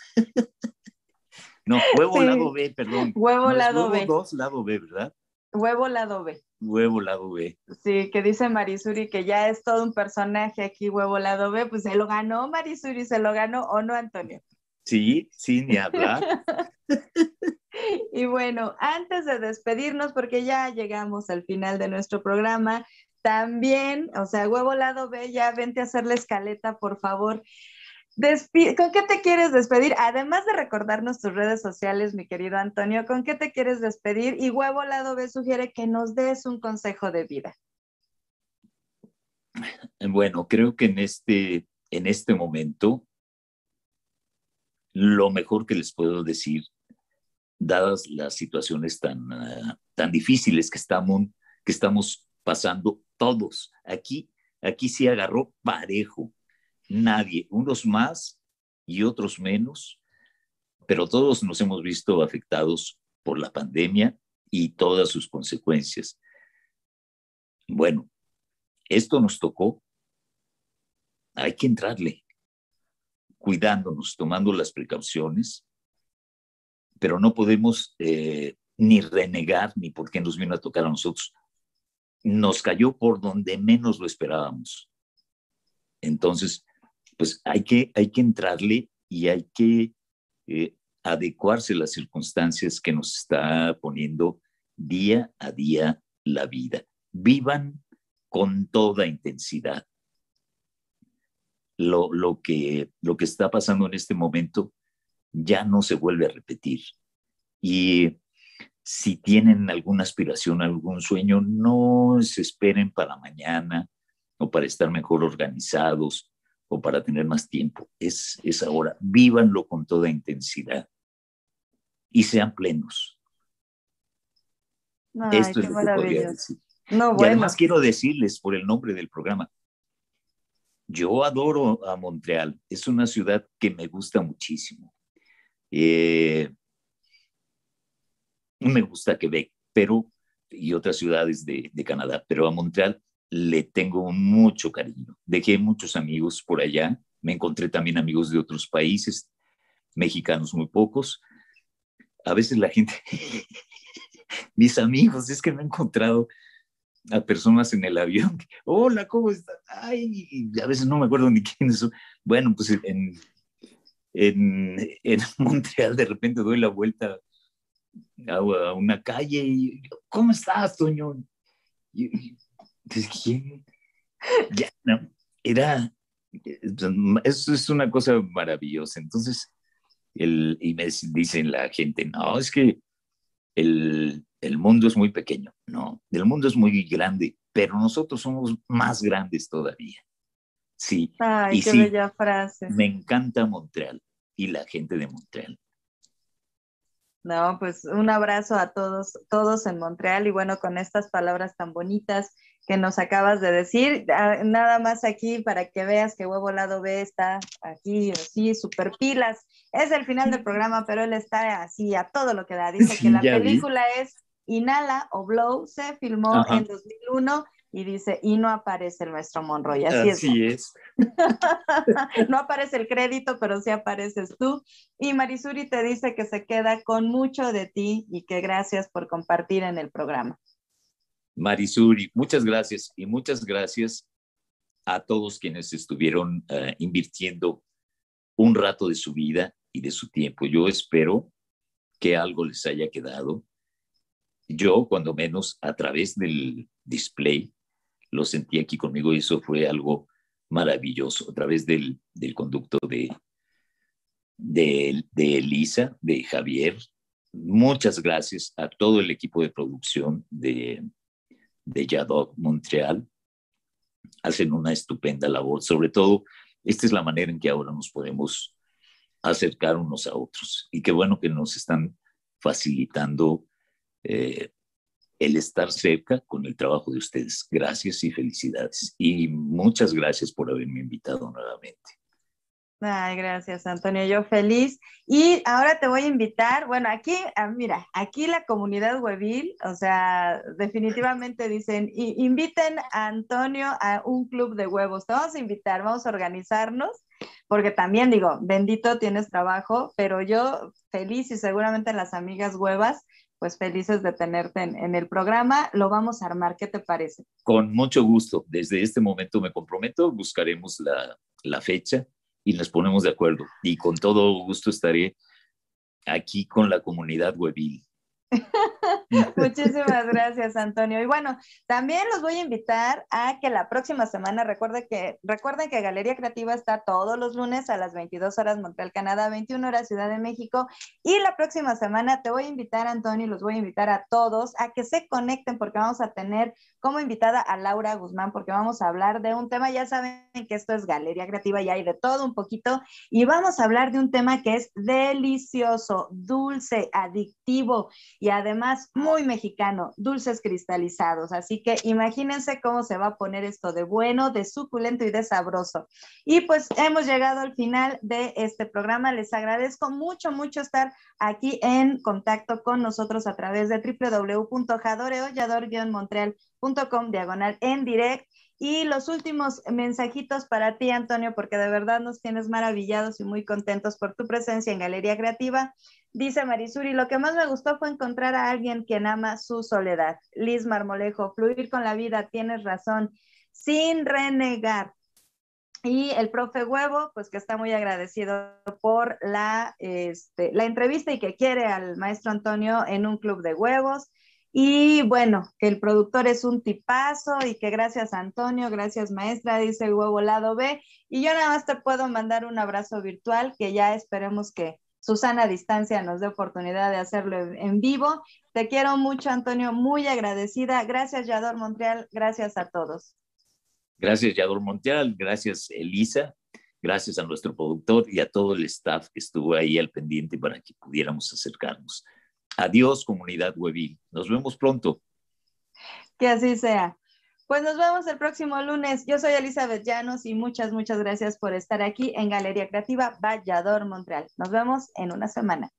no, Huevo lado B, perdón. Huevo lado B. Huevo 2 lado B, ¿verdad? Huevo lado B. Huevo lado B. Sí, que dice Marisuri que ya es todo un personaje aquí, Huevo lado B, pues se lo ganó Marisuri, se lo ganó o no, Antonio. Sí, sí, ni hablar. y bueno, antes de despedirnos, porque ya llegamos al final de nuestro programa, también, o sea, huevo lado B, ya vente a hacer la escaleta, por favor. ¿Con qué te quieres despedir? Además de recordarnos tus redes sociales, mi querido Antonio, ¿con qué te quieres despedir? Y Huevo Lado B sugiere que nos des un consejo de vida. Bueno, creo que en este, en este momento, lo mejor que les puedo decir, dadas las situaciones tan, ah, tan difíciles que estamos, que estamos pasando todos. Aquí, aquí sí agarró parejo. Nadie, unos más y otros menos, pero todos nos hemos visto afectados por la pandemia y todas sus consecuencias. Bueno, esto nos tocó. Hay que entrarle, cuidándonos, tomando las precauciones, pero no podemos eh, ni renegar ni por qué nos vino a tocar a nosotros nos cayó por donde menos lo esperábamos. Entonces, pues hay que, hay que entrarle y hay que eh, adecuarse a las circunstancias que nos está poniendo día a día la vida. Vivan con toda intensidad. Lo, lo, que, lo que está pasando en este momento ya no se vuelve a repetir. Y si tienen alguna aspiración, algún sueño, no se esperen para mañana o para estar mejor organizados o para tener más tiempo. Es, es ahora. Vívanlo con toda intensidad y sean plenos. Esto es lo que podría decir. y además quiero decirles por el nombre del programa, yo adoro a Montreal, es una ciudad que me gusta muchísimo. Eh, me gusta Quebec, pero y otras ciudades de, Canadá, pero a Montreal le tengo mucho cariño. Dejé muchos amigos por allá, me encontré también amigos de otros países, mexicanos muy pocos. A veces la gente, mis amigos, es que me he encontrado a personas en el avión. Hola, ¿cómo estás? Ay, a veces no me acuerdo ni quiénes son. Bueno, pues en, en, Montreal de repente doy la vuelta a, una calle y, ¿cómo estás, Toño? Y, ¿quién? Ya, no, era, eso es una cosa maravillosa. Entonces, el, y me dicen la gente, no, es que el, el mundo es muy pequeño, no, el mundo es muy grande, pero nosotros somos más grandes todavía. Sí. Ay, qué bella frase. Me encanta Montreal y la gente de Montreal. No, pues un abrazo a todos, todos en Montreal y bueno, con estas palabras tan bonitas que nos acabas de decir, ah, nada más aquí para que veas que Huevo Lado B está aquí, así, super pilas. Es el final del programa, pero él está así a todo lo que da. Dice que la película es Inhala o Blow, se filmó en 2001 y dice, y no aparece el maestro Monroy. Así, Así es. no aparece el crédito, pero sí apareces tú. Y Marisuri te dice que se queda con mucho de ti y que gracias por compartir en el programa. Marisuri, muchas gracias y muchas gracias a todos quienes estuvieron eh, invirtiendo un rato de su vida y de su tiempo. Yo espero que algo les haya quedado. Yo, cuando menos, a través del display, lo sentí aquí conmigo y eso fue algo maravilloso a través del, conducto de, de, de, Elisa, de Javier. Muchas gracias a todo el equipo de producción de, de Yadog Montreal. Hacen una estupenda labor. Sobre todo, esta es la manera en que ahora nos podemos acercar unos a otros. Y qué bueno que nos están facilitando eh, el estar cerca con el trabajo de ustedes. Gracias y felicidades. Y muchas gracias por haberme invitado nuevamente. Ay, gracias, Antonio. Yo feliz. Y ahora te voy a invitar, bueno, aquí, ah, mira, aquí la comunidad Webil, o sea, definitivamente dicen, inviten a Antonio a un club de huevos. Te vamos a invitar, vamos a organizarnos, porque también digo, bendito tienes trabajo, pero yo feliz y seguramente las amigas huevas pues felices de tenerte en, el programa. Lo vamos a armar, ¿qué te parece? Con mucho gusto. Desde este momento me comprometo, buscaremos la, la fecha y nos ponemos de acuerdo. Y con todo gusto estaré aquí con la comunidad Webil. Muchísimas gracias, Antonio. Y bueno, también los voy a invitar a que la próxima semana recuerde que, recuerden que Galería Creativa está todos los lunes a las 22 horas Montreal, Canadá, 21 horas Ciudad de México. Y la próxima semana te voy a invitar, Antonio, y los voy a invitar a todos a que se conecten porque vamos a tener como invitada a Laura Guzmán porque vamos a hablar de un tema, ya saben que esto es Galería Creativa y hay de todo un poquito, y vamos a hablar de un tema que es delicioso, dulce, adictivo y además muy mexicano, dulces cristalizados. Así que imagínense cómo se va a poner esto de bueno, de suculento y de sabroso. Y pues hemos llegado al final de este programa. Les agradezco mucho, mucho estar aquí en contacto con nosotros a través de www.jadoreollador-montreal.com diagonal en direct. Y los últimos mensajitos para ti, Antonio, porque de verdad nos tienes maravillados y muy contentos por tu presencia en Galería Creativa. Dice Marisuri, lo que más me gustó fue encontrar a alguien quien ama su soledad. Liz Marmolejo, fluir con la vida, tienes razón, sin renegar. Y el profe Huevo, pues que está muy agradecido por la, este, la entrevista y que quiere al maestro Antonio en un club de huevos. Y bueno, que el productor es un tipazo y que gracias Antonio, gracias maestra, dice huevo lado B. Y yo nada más te puedo mandar un abrazo virtual que ya esperemos que Susana Distancia nos dé oportunidad de hacerlo en vivo. Te quiero mucho, Antonio, muy agradecida. Gracias, Yador Montreal. Gracias a todos. Gracias, Yador Montreal. Gracias, Elisa. Gracias a nuestro productor y a todo el staff que estuvo ahí al pendiente para que pudiéramos acercarnos. Adiós, comunidad Webil. Nos vemos pronto. Que así sea. Pues nos vemos el próximo lunes. Yo soy Elizabeth Llanos y muchas, muchas gracias por estar aquí en Galería Creativa Vallador, Montreal. Nos vemos en una semana.